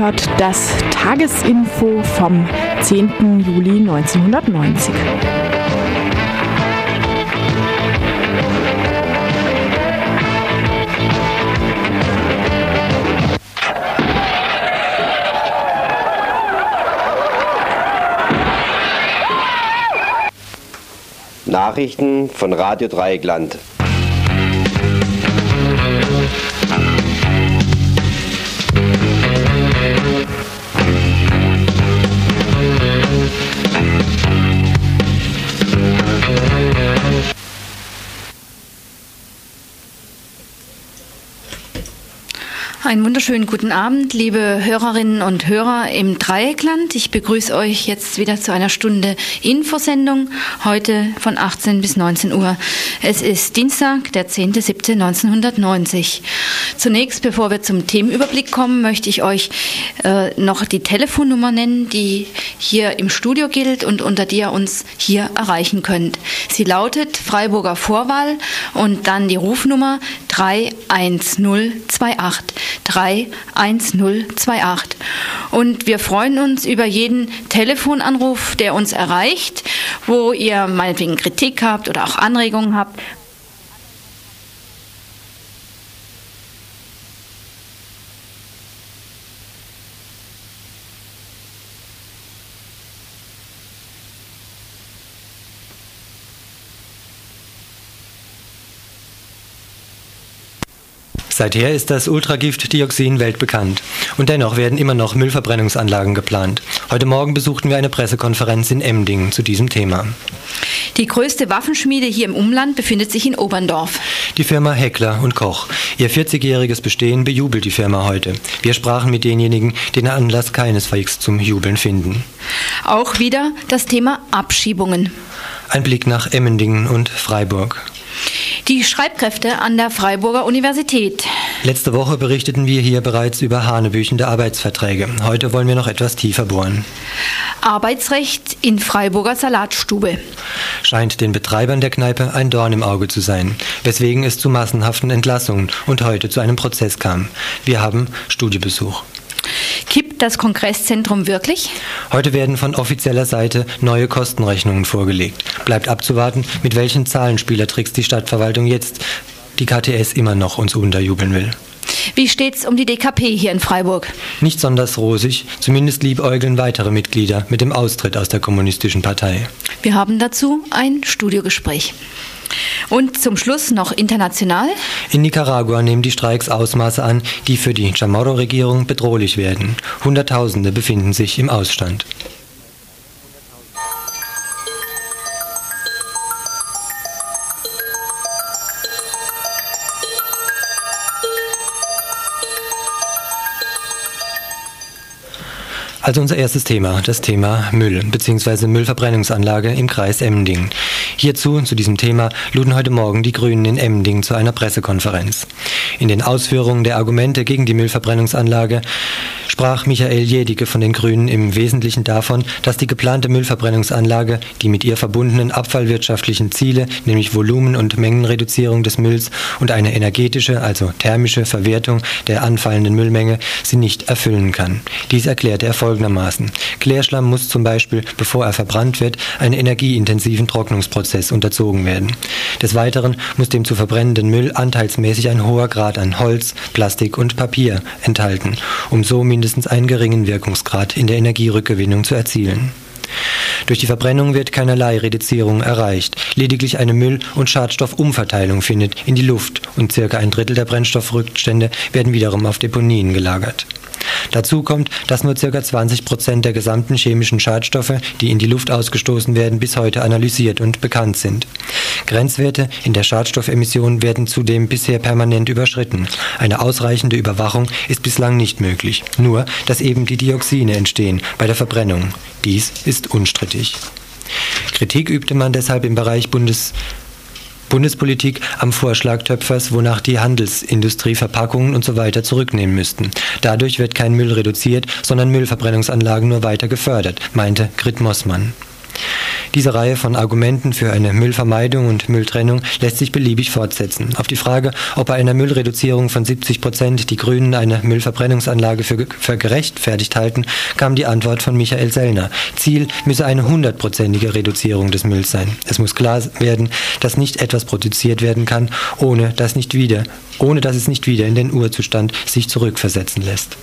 hört das Tagesinfo vom 10. Juli 1990. Nachrichten von Radio Dreieckland. Einen wunderschönen guten Abend, liebe Hörerinnen und Hörer im Dreieckland. Ich begrüße euch jetzt wieder zu einer Stunde Infosendung, heute von 18 bis 19 Uhr. Es ist Dienstag, der 10.07.1990. Zunächst, bevor wir zum Themenüberblick kommen, möchte ich euch äh, noch die Telefonnummer nennen, die hier im Studio gilt und unter die ihr uns hier erreichen könnt. Sie lautet Freiburger Vorwahl und dann die Rufnummer 31028. 31028. Und wir freuen uns über jeden Telefonanruf, der uns erreicht, wo ihr meinetwegen Kritik habt oder auch Anregungen habt Seither ist das Ultragift-Dioxin weltbekannt. Und dennoch werden immer noch Müllverbrennungsanlagen geplant. Heute Morgen besuchten wir eine Pressekonferenz in Emding zu diesem Thema. Die größte Waffenschmiede hier im Umland befindet sich in Oberndorf. Die Firma Heckler und Koch. Ihr 40-jähriges Bestehen bejubelt die Firma heute. Wir sprachen mit denjenigen, die den Anlass keineswegs zum Jubeln finden. Auch wieder das Thema Abschiebungen. Ein Blick nach Emmendingen und Freiburg. Die Schreibkräfte an der Freiburger Universität. Letzte Woche berichteten wir hier bereits über hanebüchende Arbeitsverträge. Heute wollen wir noch etwas tiefer bohren. Arbeitsrecht in Freiburger Salatstube. Scheint den Betreibern der Kneipe ein Dorn im Auge zu sein, weswegen es zu massenhaften Entlassungen und heute zu einem Prozess kam. Wir haben Studiebesuch. Kippt das Kongresszentrum wirklich? Heute werden von offizieller Seite neue Kostenrechnungen vorgelegt. Bleibt abzuwarten, mit welchen Zahlenspielertricks die Stadtverwaltung jetzt die KTS immer noch uns unterjubeln will. Wie steht's um die DKP hier in Freiburg? Nicht besonders rosig, zumindest liebäugeln weitere Mitglieder mit dem Austritt aus der kommunistischen Partei. Wir haben dazu ein Studiogespräch. Und zum Schluss noch international. In Nicaragua nehmen die Streiks Ausmaße an, die für die Chamorro-Regierung bedrohlich werden. Hunderttausende befinden sich im Ausstand. Also unser erstes Thema, das Thema Müll bzw. Müllverbrennungsanlage im Kreis Emmending. Hierzu, zu diesem Thema, luden heute Morgen die Grünen in Emmending zu einer Pressekonferenz. In den Ausführungen der Argumente gegen die Müllverbrennungsanlage sprach Michael Jedicke von den Grünen im Wesentlichen davon, dass die geplante Müllverbrennungsanlage die mit ihr verbundenen abfallwirtschaftlichen Ziele, nämlich Volumen- und Mengenreduzierung des Mülls und eine energetische, also thermische Verwertung der anfallenden Müllmenge, sie nicht erfüllen kann. Dies erklärte er folgendermaßen. Klärschlamm muss zum Beispiel, bevor er verbrannt wird, einen energieintensiven Trocknungsprozess unterzogen werden. Des Weiteren muss dem zu verbrennenden Müll anteilsmäßig ein hoher Grad an Holz, Plastik und Papier enthalten, um so mindestens mindestens einen geringen Wirkungsgrad in der Energierückgewinnung zu erzielen. Durch die Verbrennung wird keinerlei Reduzierung erreicht. Lediglich eine Müll- und Schadstoffumverteilung findet in die Luft und circa ein Drittel der Brennstoffrückstände werden wiederum auf Deponien gelagert. Dazu kommt, dass nur ca. 20 Prozent der gesamten chemischen Schadstoffe, die in die Luft ausgestoßen werden, bis heute analysiert und bekannt sind. Grenzwerte in der Schadstoffemission werden zudem bisher permanent überschritten. Eine ausreichende Überwachung ist bislang nicht möglich. Nur, dass eben die Dioxine entstehen bei der Verbrennung. Dies ist unstrittig. Kritik übte man deshalb im Bereich Bundes Bundespolitik am Vorschlag Töpfers, wonach die Handelsindustrie Verpackungen und so weiter zurücknehmen müssten. Dadurch wird kein Müll reduziert, sondern Müllverbrennungsanlagen nur weiter gefördert, meinte Grit Mossmann. Diese Reihe von Argumenten für eine Müllvermeidung und Mülltrennung lässt sich beliebig fortsetzen. Auf die Frage, ob bei einer Müllreduzierung von 70 Prozent die Grünen eine Müllverbrennungsanlage für, für gerechtfertigt halten, kam die Antwort von Michael Sellner. Ziel müsse eine hundertprozentige Reduzierung des Mülls sein. Es muss klar werden, dass nicht etwas produziert werden kann, ohne dass, nicht wieder, ohne dass es nicht wieder in den Urzustand sich zurückversetzen lässt.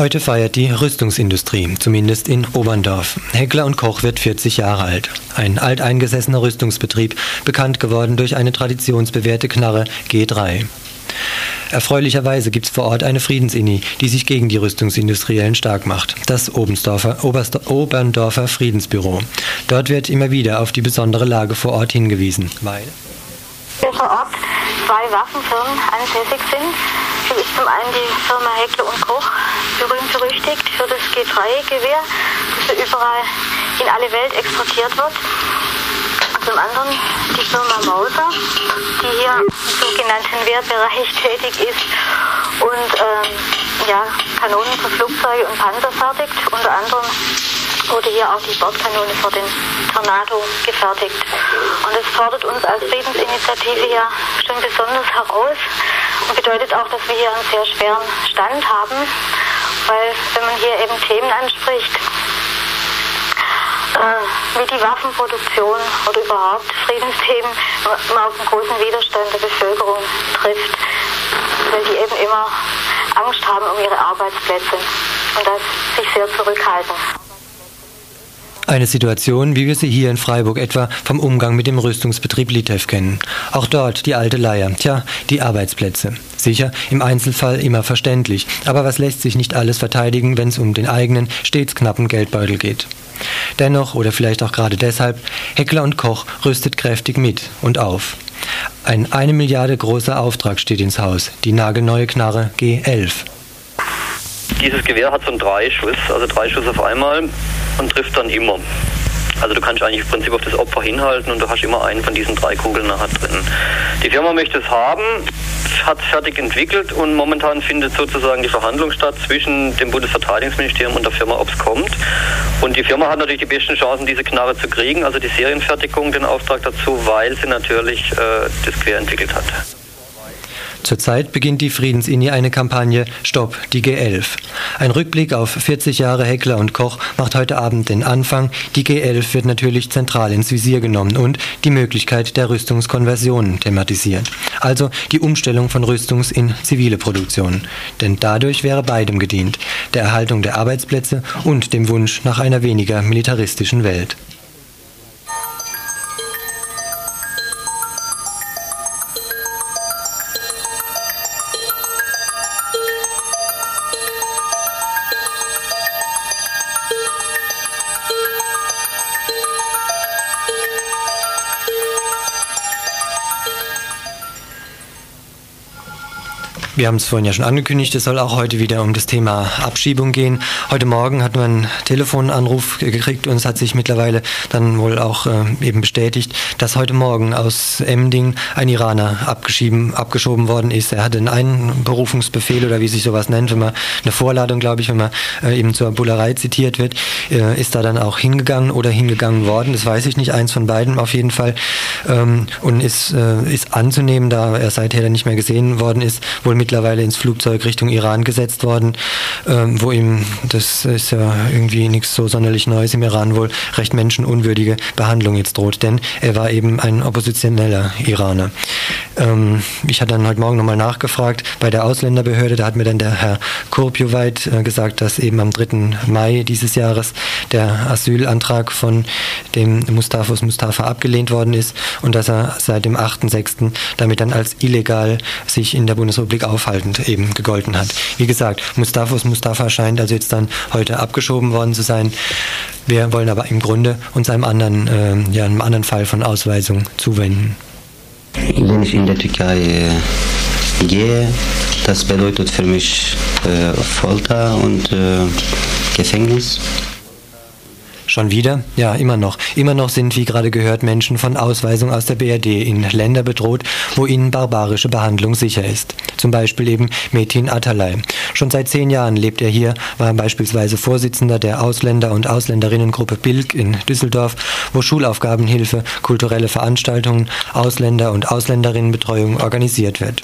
Heute feiert die Rüstungsindustrie, zumindest in Oberndorf. Heckler und Koch wird 40 Jahre alt. Ein alteingesessener Rüstungsbetrieb, bekannt geworden durch eine traditionsbewährte Knarre G3. Erfreulicherweise gibt es vor Ort eine Friedensinni, die sich gegen die Rüstungsindustriellen stark macht. Das Oberndorfer, Oberndorfer Friedensbüro. Dort wird immer wieder auf die besondere Lage vor Ort hingewiesen. Weil vor Ort zwei Waffenfirmen ansässig sind. Hier ist zum einen die Firma Heckler und Koch, berühmt berüchtigt für das G3-Gewehr, das überall in alle Welt exportiert wird. Zum anderen die Firma Mauser, die hier im sogenannten Wehrbereich tätig ist und ähm, ja, Kanonen für Flugzeuge und Panzer fertigt, unter anderem wurde hier auch die Bordkanone für den Tornado gefertigt. Und es fordert uns als Friedensinitiative ja schon besonders heraus und bedeutet auch, dass wir hier einen sehr schweren Stand haben, weil wenn man hier eben Themen anspricht, äh, wie die Waffenproduktion oder überhaupt Friedensthemen, man auf einen großen Widerstand der Bevölkerung trifft, weil die eben immer Angst haben um ihre Arbeitsplätze und das sich sehr zurückhalten. Eine Situation, wie wir sie hier in Freiburg etwa vom Umgang mit dem Rüstungsbetrieb Litev kennen. Auch dort die alte Leier, tja, die Arbeitsplätze. Sicher, im Einzelfall immer verständlich, aber was lässt sich nicht alles verteidigen, wenn es um den eigenen, stets knappen Geldbeutel geht. Dennoch, oder vielleicht auch gerade deshalb, Heckler und Koch rüstet kräftig mit und auf. Ein eine Milliarde großer Auftrag steht ins Haus, die nagelneue Knarre G11. Dieses Gewehr hat so einen Dreischuss, also drei Schuss auf einmal und trifft dann immer. Also du kannst eigentlich im Prinzip auf das Opfer hinhalten und du hast immer einen von diesen drei Kugeln nachher drin. Die Firma möchte es haben, hat es fertig entwickelt und momentan findet sozusagen die Verhandlung statt zwischen dem Bundesverteidigungsministerium und der Firma, ob es kommt. Und die Firma hat natürlich die besten Chancen, diese Knarre zu kriegen, also die Serienfertigung, den Auftrag dazu, weil sie natürlich äh, das Quer entwickelt hat. Zurzeit beginnt die Friedenslinie eine Kampagne Stopp die G11. Ein Rückblick auf 40 Jahre Heckler und Koch macht heute Abend den Anfang. Die G11 wird natürlich zentral ins Visier genommen und die Möglichkeit der Rüstungskonversion thematisiert. Also die Umstellung von Rüstungs- in zivile Produktion. Denn dadurch wäre beidem gedient, der Erhaltung der Arbeitsplätze und dem Wunsch nach einer weniger militaristischen Welt. Wir haben es vorhin ja schon angekündigt, es soll auch heute wieder um das Thema Abschiebung gehen. Heute Morgen hat man einen Telefonanruf gekriegt und es hat sich mittlerweile dann wohl auch äh, eben bestätigt, dass heute Morgen aus Emding ein Iraner abgeschieben, abgeschoben worden ist. Er hatte einen Einberufungsbefehl oder wie sich sowas nennt, wenn man eine Vorladung, glaube ich, wenn man äh, eben zur Bullerei zitiert wird, äh, ist da dann auch hingegangen oder hingegangen worden. Das weiß ich nicht, eins von beiden auf jeden Fall. Ähm, und ist, äh, ist anzunehmen, da er seither nicht mehr gesehen worden ist, wohl mit mittlerweile ins Flugzeug Richtung Iran gesetzt worden, ähm, wo ihm, das ist ja irgendwie nichts so sonderlich Neues im Iran wohl, recht menschenunwürdige Behandlung jetzt droht, denn er war eben ein oppositioneller Iraner. Ähm, ich hatte dann heute Morgen nochmal nachgefragt bei der Ausländerbehörde, da hat mir dann der Herr Kurpjowait äh, gesagt, dass eben am 3. Mai dieses Jahres der Asylantrag von dem Mustafos Mustafa abgelehnt worden ist und dass er seit dem 8.6. damit dann als illegal sich in der Bundesrepublik aufhaltend eben gegolten hat. Wie gesagt, Mustafos Mustafa scheint also jetzt dann heute abgeschoben worden zu sein. Wir wollen aber im Grunde uns einem anderen, äh, ja, einem anderen Fall von Ausweisung zuwenden. Wenn ich in der Türkei äh, gehe, das bedeutet für mich äh, Folter und äh, Gefängnis. Schon wieder? Ja, immer noch. Immer noch sind, wie gerade gehört, Menschen von Ausweisung aus der BRD in Länder bedroht, wo ihnen barbarische Behandlung sicher ist. Zum Beispiel eben Metin Atalay. Schon seit zehn Jahren lebt er hier, war beispielsweise Vorsitzender der Ausländer- und Ausländerinnengruppe Bilk in Düsseldorf, wo Schulaufgabenhilfe, kulturelle Veranstaltungen, Ausländer- und Ausländerinnenbetreuung organisiert wird.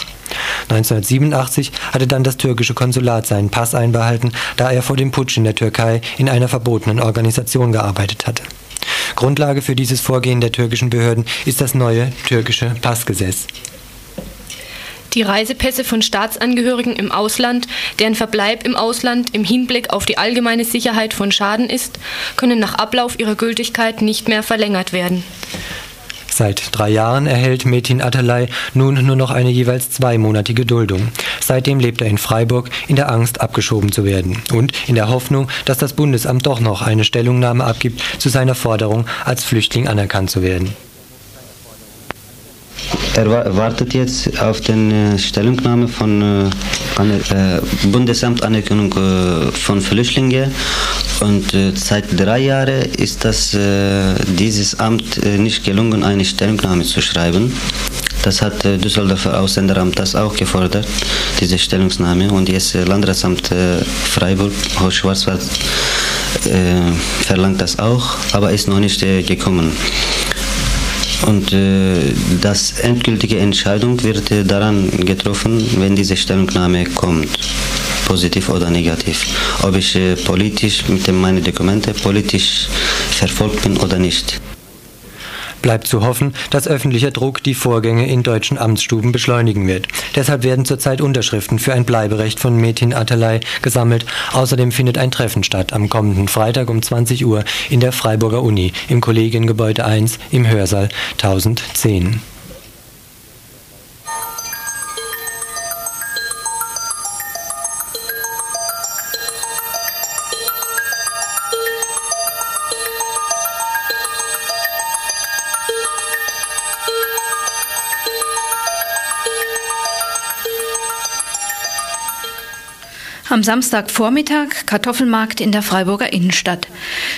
1987 hatte dann das türkische Konsulat seinen Pass einbehalten, da er vor dem Putsch in der Türkei in einer verbotenen Organisation gearbeitet hatte. Grundlage für dieses Vorgehen der türkischen Behörden ist das neue türkische Passgesetz. Die Reisepässe von Staatsangehörigen im Ausland, deren Verbleib im Ausland im Hinblick auf die allgemeine Sicherheit von Schaden ist, können nach Ablauf ihrer Gültigkeit nicht mehr verlängert werden. Seit drei Jahren erhält Metin Atalay nun nur noch eine jeweils zweimonatige Duldung. Seitdem lebt er in Freiburg in der Angst, abgeschoben zu werden und in der Hoffnung, dass das Bundesamt doch noch eine Stellungnahme abgibt zu seiner Forderung, als Flüchtling anerkannt zu werden. Er wartet jetzt auf die äh, Stellungnahme von äh, Bundesamt Anerkennung äh, von Flüchtlingen und äh, seit drei Jahren ist das äh, dieses Amt äh, nicht gelungen, eine Stellungnahme zu schreiben. Das hat äh, Düsseldorfer Ausländeramt das auch gefordert, diese Stellungnahme. Und jetzt äh, Landratsamt äh, Freiburg, Schwarzwald, äh, verlangt das auch, aber ist noch nicht äh, gekommen. Und äh, das endgültige Entscheidung wird äh, daran getroffen, wenn diese Stellungnahme kommt, positiv oder negativ. Ob ich äh, politisch mit meinen Dokumenten politisch verfolgt bin oder nicht. Bleibt zu hoffen, dass öffentlicher Druck die Vorgänge in deutschen Amtsstuben beschleunigen wird. Deshalb werden zurzeit Unterschriften für ein Bleiberecht von Metin Atalay gesammelt. Außerdem findet ein Treffen statt am kommenden Freitag um 20 Uhr in der Freiburger Uni im Kollegiengebäude 1 im Hörsaal 1010. Am Samstagvormittag Kartoffelmarkt in der Freiburger Innenstadt.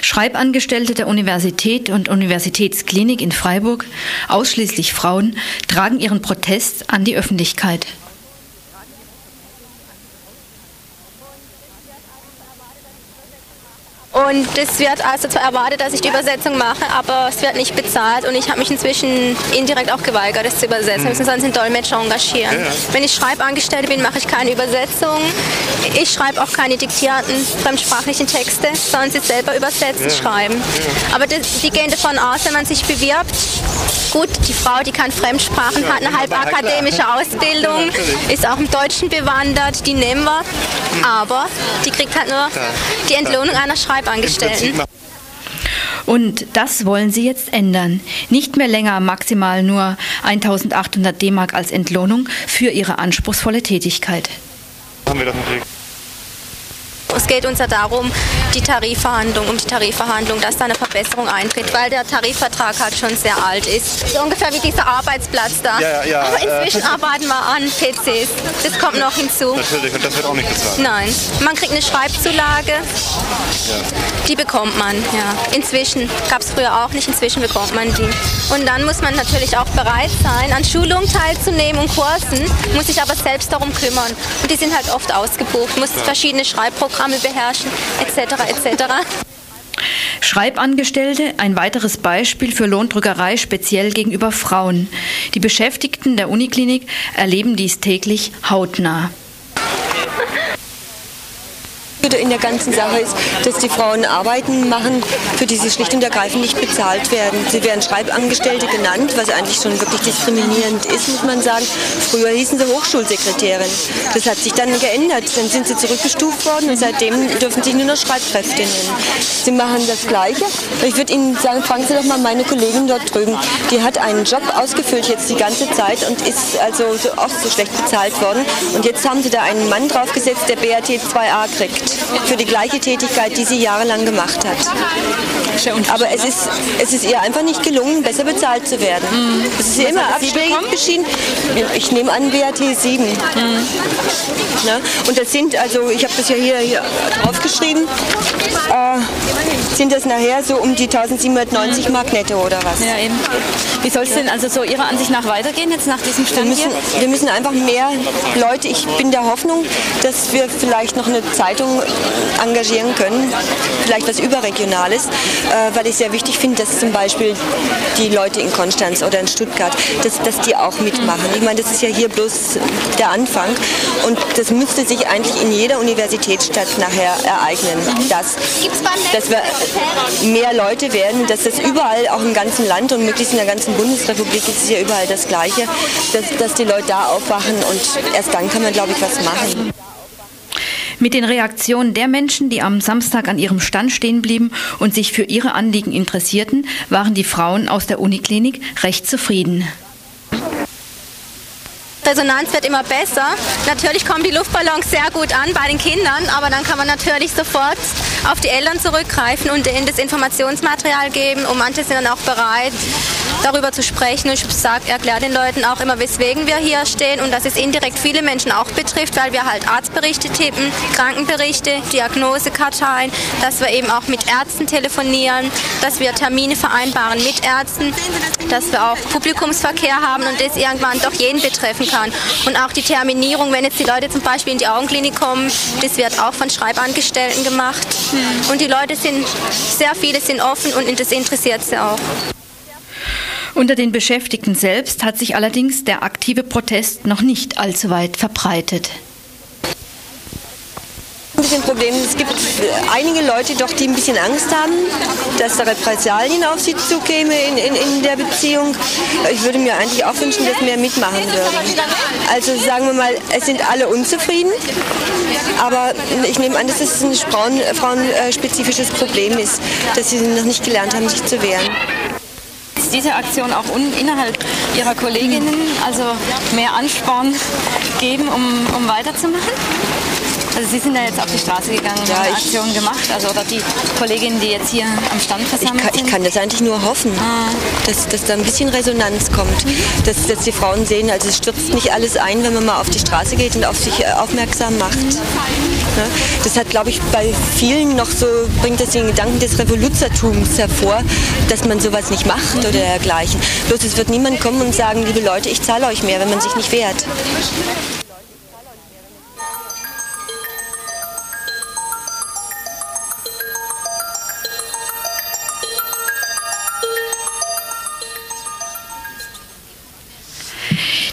Schreibangestellte der Universität und Universitätsklinik in Freiburg, ausschließlich Frauen, tragen ihren Protest an die Öffentlichkeit. Und es wird also zwar erwartet, dass ich die Übersetzung mache, aber es wird nicht bezahlt. Und ich habe mich inzwischen indirekt auch geweigert, das zu übersetzen. Wir müssen sonst einen Dolmetscher engagieren. Ja, ja. Wenn ich Schreibangestellte bin, mache ich keine Übersetzung. Ich schreibe auch keine diktierten fremdsprachlichen Texte, sondern sie selber übersetzen, ja. schreiben. Aber das, die gehen davon aus, wenn man sich bewirbt, gut, die Frau, die kann Fremdsprachen, hat eine halb akademische Ausbildung, ist auch im Deutschen bewandert, die nehmen wir. Aber die kriegt halt nur die Entlohnung einer Schreibangestellten. Und das wollen sie jetzt ändern. Nicht mehr länger maximal nur 1800 D-Mark als Entlohnung für ihre anspruchsvolle Tätigkeit. Haben wir das es geht uns ja darum, die Tarifverhandlung, um die Tarifverhandlung, dass da eine Verbesserung eintritt, weil der Tarifvertrag halt schon sehr alt ist. So ungefähr wie dieser Arbeitsplatz da. Ja, ja, Aber inzwischen äh, arbeiten wir an PCs. Das kommt noch hinzu. Natürlich, und das wird auch nicht bezahlt. Nein. Man kriegt eine Schreibzulage. Ja. Die bekommt man, ja. Inzwischen gab es früher auch nicht, inzwischen bekommt man die. Und dann muss man natürlich auch bereit sein, an Schulungen teilzunehmen und Kursen, muss sich aber selbst darum kümmern. Und die sind halt oft ausgebucht, muss verschiedene Schreibprogramme Programme beherrschen, etc. etc. Schreibangestellte, ein weiteres Beispiel für Lohndrückerei speziell gegenüber Frauen. Die Beschäftigten der Uniklinik erleben dies täglich hautnah in der ganzen Sache ist, dass die Frauen Arbeiten machen, für die sie schlicht und ergreifend nicht bezahlt werden. Sie werden Schreibangestellte genannt, was eigentlich schon wirklich diskriminierend ist, muss man sagen. Früher hießen sie Hochschulsekretärin. Das hat sich dann geändert. Dann sind sie zurückgestuft worden und seitdem dürfen sie nur noch Schreibkräfte nennen. Sie machen das Gleiche. Ich würde Ihnen sagen, fragen Sie doch mal meine Kollegin dort drüben. Die hat einen Job ausgefüllt jetzt die ganze Zeit und ist also so, auch so schlecht bezahlt worden. Und jetzt haben sie da einen Mann draufgesetzt, der BAT 2a kriegt. Für die gleiche Tätigkeit, die sie jahrelang gemacht hat. Aber es ist, es ist ihr einfach nicht gelungen, besser bezahlt zu werden. Mhm. Es ist ihr immer abschlägig beschieden. Ich nehme an BAT 7. Mhm. Ne? Und das sind, also ich habe das ja hier, hier draufgeschrieben, äh, sind das nachher so um die 1790 mhm. Mark netto oder was. Ja, eben. Wie soll es denn also so Ihrer Ansicht nach weitergehen jetzt nach diesem Stand wir müssen, hier? Wir müssen einfach mehr Leute, ich bin der Hoffnung, dass wir vielleicht noch eine Zeitung engagieren können, vielleicht was Überregionales, äh, weil ich sehr wichtig finde, dass zum Beispiel die Leute in Konstanz oder in Stuttgart, dass, dass die auch mitmachen. Ich meine, das ist ja hier bloß der Anfang und das müsste sich eigentlich in jeder Universitätsstadt nachher ereignen, dass, dass wir mehr Leute werden, dass das überall, auch im ganzen Land und möglichst in der ganzen Bundesrepublik ist es ja überall das Gleiche, dass, dass die Leute da aufwachen und erst dann kann man, glaube ich, was machen. Mit den Reaktionen der Menschen, die am Samstag an ihrem Stand stehen blieben und sich für ihre Anliegen interessierten, waren die Frauen aus der Uniklinik recht zufrieden. Resonanz wird immer besser. Natürlich kommen die Luftballons sehr gut an bei den Kindern, aber dann kann man natürlich sofort auf die Eltern zurückgreifen und ihnen das Informationsmaterial geben und manche sind dann auch bereit, darüber zu sprechen. Ich erkläre den Leuten auch immer, weswegen wir hier stehen und dass es indirekt viele Menschen auch betrifft, weil wir halt Arztberichte tippen, Krankenberichte, Diagnosekarteien, dass wir eben auch mit Ärzten telefonieren, dass wir Termine vereinbaren mit Ärzten, dass wir auch Publikumsverkehr haben und das irgendwann doch jeden betreffen kann. Und auch die Terminierung, wenn jetzt die Leute zum Beispiel in die Augenklinik kommen, das wird auch von Schreibangestellten gemacht. Und die Leute sind, sehr viele sind offen und das interessiert sie auch. Unter den Beschäftigten selbst hat sich allerdings der aktive Protest noch nicht allzu weit verbreitet bisschen Problem. Es gibt einige Leute doch, die ein bisschen Angst haben, dass da Repressalien auf sie zukäme in, in, in der Beziehung. Ich würde mir eigentlich auch wünschen, dass mehr mitmachen würden. Also sagen wir mal, es sind alle unzufrieden, aber ich nehme an, dass es ein Frauen, frauenspezifisches Problem ist, dass sie noch nicht gelernt haben, sich zu wehren diese Aktion auch innerhalb Ihrer Kolleginnen also mehr Ansporn geben, um, um weiterzumachen? Also Sie sind ja jetzt auf die Straße gegangen und ja, haben eine Aktion gemacht, also oder die Kolleginnen, die jetzt hier am Stand versammelt ich kann, sind? Ich kann das eigentlich nur hoffen, ah. dass, dass da ein bisschen Resonanz kommt, mhm. dass, dass die Frauen sehen, also es stürzt nicht alles ein, wenn man mal auf die Straße geht und auf sich äh, aufmerksam macht. Mhm. Das hat, glaube ich, bei vielen noch so, bringt das den Gedanken des Revoluzertums hervor, dass man sowas nicht macht mhm. oder dergleichen. Bloß es wird niemand kommen und sagen, liebe Leute, ich zahle euch mehr, wenn man sich nicht wehrt.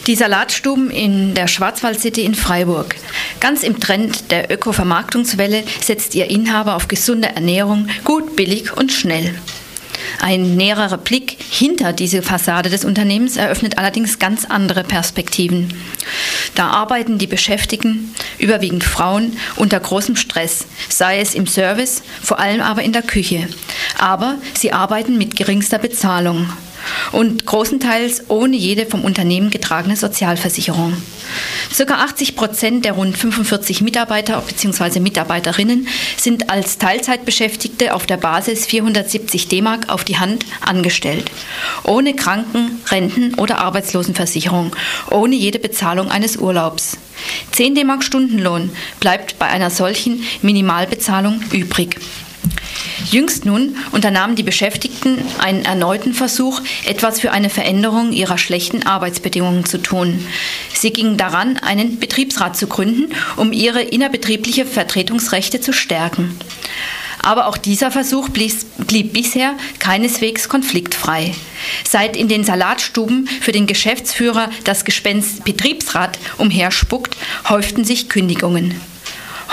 Die Salatstuben in der Schwarzwaldcity in Freiburg. Ganz im Trend der Öko-Vermarktungswelle setzt ihr Inhaber auf gesunde Ernährung, gut, billig und schnell. Ein näherer Blick hinter diese Fassade des Unternehmens eröffnet allerdings ganz andere Perspektiven. Da arbeiten die Beschäftigten, überwiegend Frauen, unter großem Stress, sei es im Service, vor allem aber in der Küche. Aber sie arbeiten mit geringster Bezahlung und großenteils ohne jede vom Unternehmen getragene Sozialversicherung. Circa 80 Prozent der rund 45 Mitarbeiter bzw. Mitarbeiterinnen sind als Teilzeitbeschäftigte auf der Basis 470 D-Mark auf die Hand angestellt, ohne Kranken-, Renten- oder Arbeitslosenversicherung, ohne jede Bezahlung eines Urlaubs. 10 D-Mark Stundenlohn bleibt bei einer solchen Minimalbezahlung übrig. Jüngst nun unternahmen die Beschäftigten einen erneuten Versuch, etwas für eine Veränderung ihrer schlechten Arbeitsbedingungen zu tun. Sie gingen daran, einen Betriebsrat zu gründen, um ihre innerbetriebliche Vertretungsrechte zu stärken. Aber auch dieser Versuch blieb, bisher keineswegs konfliktfrei. Seit in den Salatstuben für den Geschäftsführer das Gespenst Betriebsrat umherspuckt, häuften sich Kündigungen.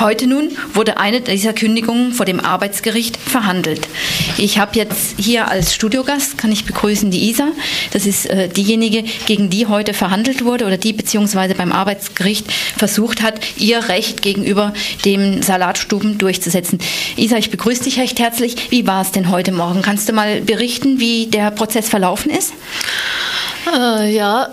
Heute nun wurde eine dieser Kündigungen vor dem Arbeitsgericht verhandelt. Ich habe jetzt hier als Studiogast, kann ich begrüßen, die Isa. Das ist äh, diejenige, gegen die heute verhandelt wurde oder die beziehungsweise beim Arbeitsgericht versucht hat, ihr Recht gegenüber dem Salatstuben durchzusetzen. Isa, ich begrüße dich recht herzlich. Wie war es denn heute Morgen? Kannst du mal berichten, wie der Prozess verlaufen ist? Äh, ja,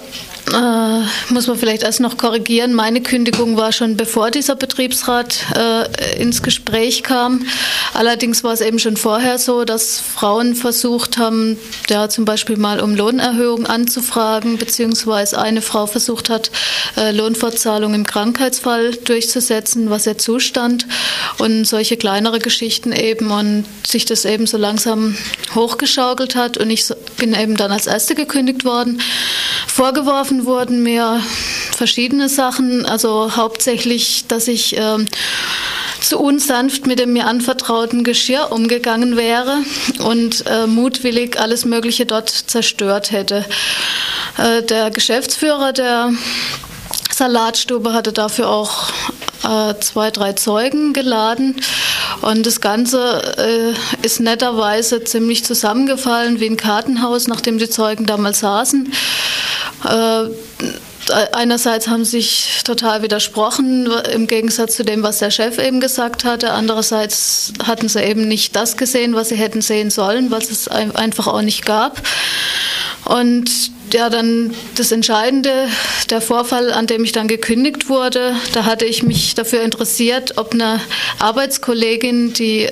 äh, muss man vielleicht erst noch korrigieren. Meine Kündigung war schon bevor dieser Betriebsrat äh, ins Gespräch kam. Allerdings war es eben schon vorher so, dass Frauen versucht haben, ja zum Beispiel mal um Lohnerhöhung anzufragen, beziehungsweise eine Frau versucht hat, äh, Lohnfortzahlung im Krankheitsfall durchzusetzen, was ihr zustand und solche kleinere Geschichten eben und sich das eben so langsam hochgeschaukelt hat und ich bin eben dann als Erste gekündigt worden. Vorgeworfen wurden mir verschiedene Sachen, also hauptsächlich, dass ich ähm, zu unsanft mit dem mir anvertrauten Geschirr umgegangen wäre und äh, mutwillig alles Mögliche dort zerstört hätte. Äh, der Geschäftsführer der Salatstube hatte dafür auch äh, zwei, drei Zeugen geladen. Und das Ganze äh, ist netterweise ziemlich zusammengefallen wie ein Kartenhaus, nachdem die Zeugen damals saßen. Äh, einerseits haben sich total widersprochen im Gegensatz zu dem, was der Chef eben gesagt hatte. Andererseits hatten sie eben nicht das gesehen, was sie hätten sehen sollen, was es einfach auch nicht gab. Und ja, dann das Entscheidende, der Vorfall, an dem ich dann gekündigt wurde, da hatte ich mich dafür interessiert, ob eine Arbeitskollegin, die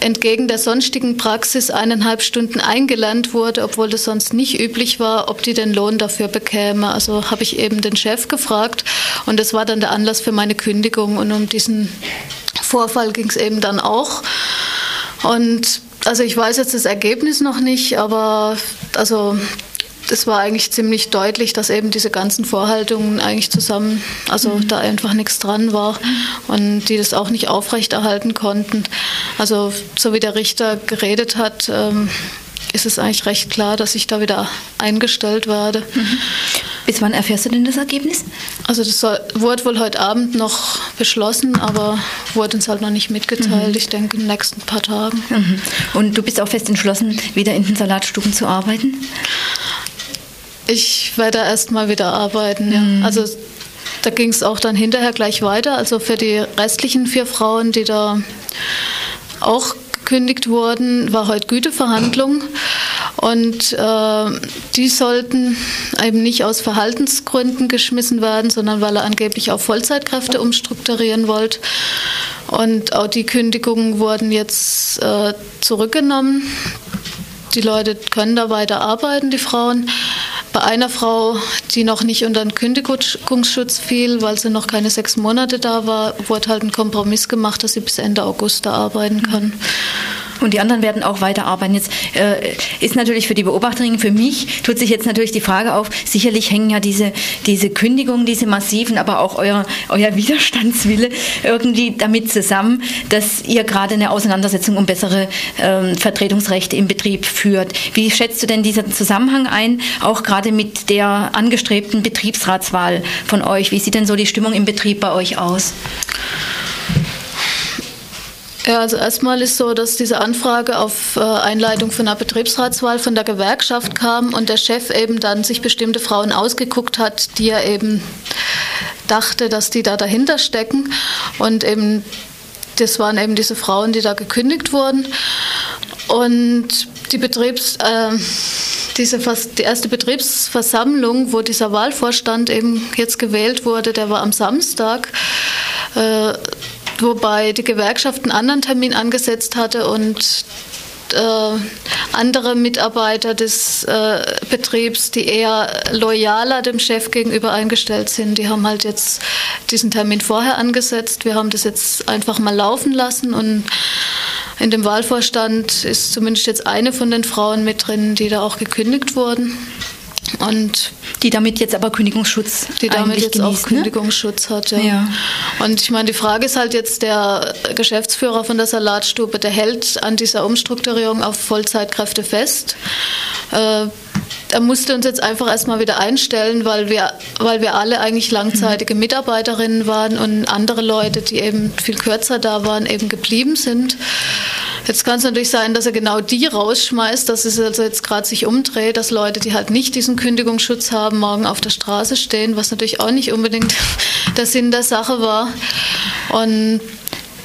entgegen der sonstigen Praxis eineinhalb Stunden eingelernt wurde, obwohl das sonst nicht üblich war, ob die den Lohn dafür bekäme. Also habe ich eben den Chef gefragt und das war dann der Anlass für meine Kündigung und um diesen Vorfall ging es eben dann auch. Und also ich weiß jetzt das Ergebnis noch nicht, aber also es war eigentlich ziemlich deutlich, dass eben diese ganzen Vorhaltungen eigentlich zusammen, also mhm. da einfach nichts dran war und die das auch nicht aufrechterhalten konnten. Also so wie der Richter geredet hat, ähm, ist es eigentlich recht klar, dass ich da wieder eingestellt werde. Mhm. Bis wann erfährst du denn das Ergebnis? Also das wurde wohl heute Abend noch beschlossen, aber wurde uns halt noch nicht mitgeteilt. Mhm. Ich denke in den nächsten paar Tagen. Mhm. Und du bist auch fest entschlossen, wieder in den Salatstuben zu arbeiten? Ich werde erst mal wieder arbeiten, ja. Mhm. Also da ging es auch dann hinterher gleich weiter. Also für die restlichen vier Frauen, die da auch gekündigt wurden, war heute Güteverhandlung. Und äh, die sollten eben nicht aus Verhaltensgründen geschmissen werden, sondern weil er angeblich auf Vollzeitkräfte umstrukturieren wollte. Und auch die Kündigungen wurden jetzt äh, zurückgenommen. Die Leute können da weiter arbeiten, die Frauen. Bei einer Frau, die noch nicht unter den Kündigungsschutz fiel, weil sie noch keine sechs Monate da war, wurde halt ein Kompromiss gemacht, dass sie bis Ende August da arbeiten kann. Und die anderen werden auch weiterarbeiten. Jetzt äh, ist natürlich für die Beobachterin, für mich, tut sich jetzt natürlich die Frage auf, sicherlich hängen ja diese, diese Kündigungen, diese massiven, aber auch euer, euer Widerstandswille irgendwie damit zusammen, dass ihr gerade eine Auseinandersetzung um bessere ähm, Vertretungsrechte im Betrieb führt. Wie schätzt du denn diesen Zusammenhang ein, auch gerade mit der angestrebten Betriebsratswahl von euch? Wie sieht denn so die Stimmung im Betrieb bei euch aus? Ja, also erstmal ist so, dass diese Anfrage auf äh, Einleitung von einer Betriebsratswahl von der Gewerkschaft kam und der Chef eben dann sich bestimmte Frauen ausgeguckt hat, die er eben dachte, dass die da dahinter stecken. Und eben das waren eben diese Frauen, die da gekündigt wurden. Und die Betriebs, äh, diese, die erste Betriebsversammlung, wo dieser Wahlvorstand eben jetzt gewählt wurde, der war am Samstag. Äh, wobei die Gewerkschaft einen anderen Termin angesetzt hatte und äh, andere Mitarbeiter des äh, Betriebs, die eher loyaler dem Chef gegenüber eingestellt sind, die haben halt jetzt diesen Termin vorher angesetzt. Wir haben das jetzt einfach mal laufen lassen und in dem Wahlvorstand ist zumindest jetzt eine von den Frauen mit drin, die da auch gekündigt wurden. Und die damit jetzt aber Kündigungsschutz die damit jetzt genießt, auch ne? Kündigungsschutz ne? hat. Ja. ja. Und ich meine, die Frage ist halt jetzt der Geschäftsführer von der Salatstube, der hält an dieser Umstrukturierung auf Vollzeitkräfte fest. Äh, er musste uns jetzt einfach erstmal wieder einstellen, weil wir, weil wir alle eigentlich langzeitige Mitarbeiterinnen waren und andere Leute, die eben viel kürzer da waren, eben geblieben sind. Jetzt kann es natürlich sein, dass er genau die rausschmeißt, dass es also jetzt gerade sich umdreht, dass Leute, die halt nicht diesen Kündigungsschutz haben, morgen auf der Straße stehen, was natürlich auch nicht unbedingt der Sinn der Sache war. Und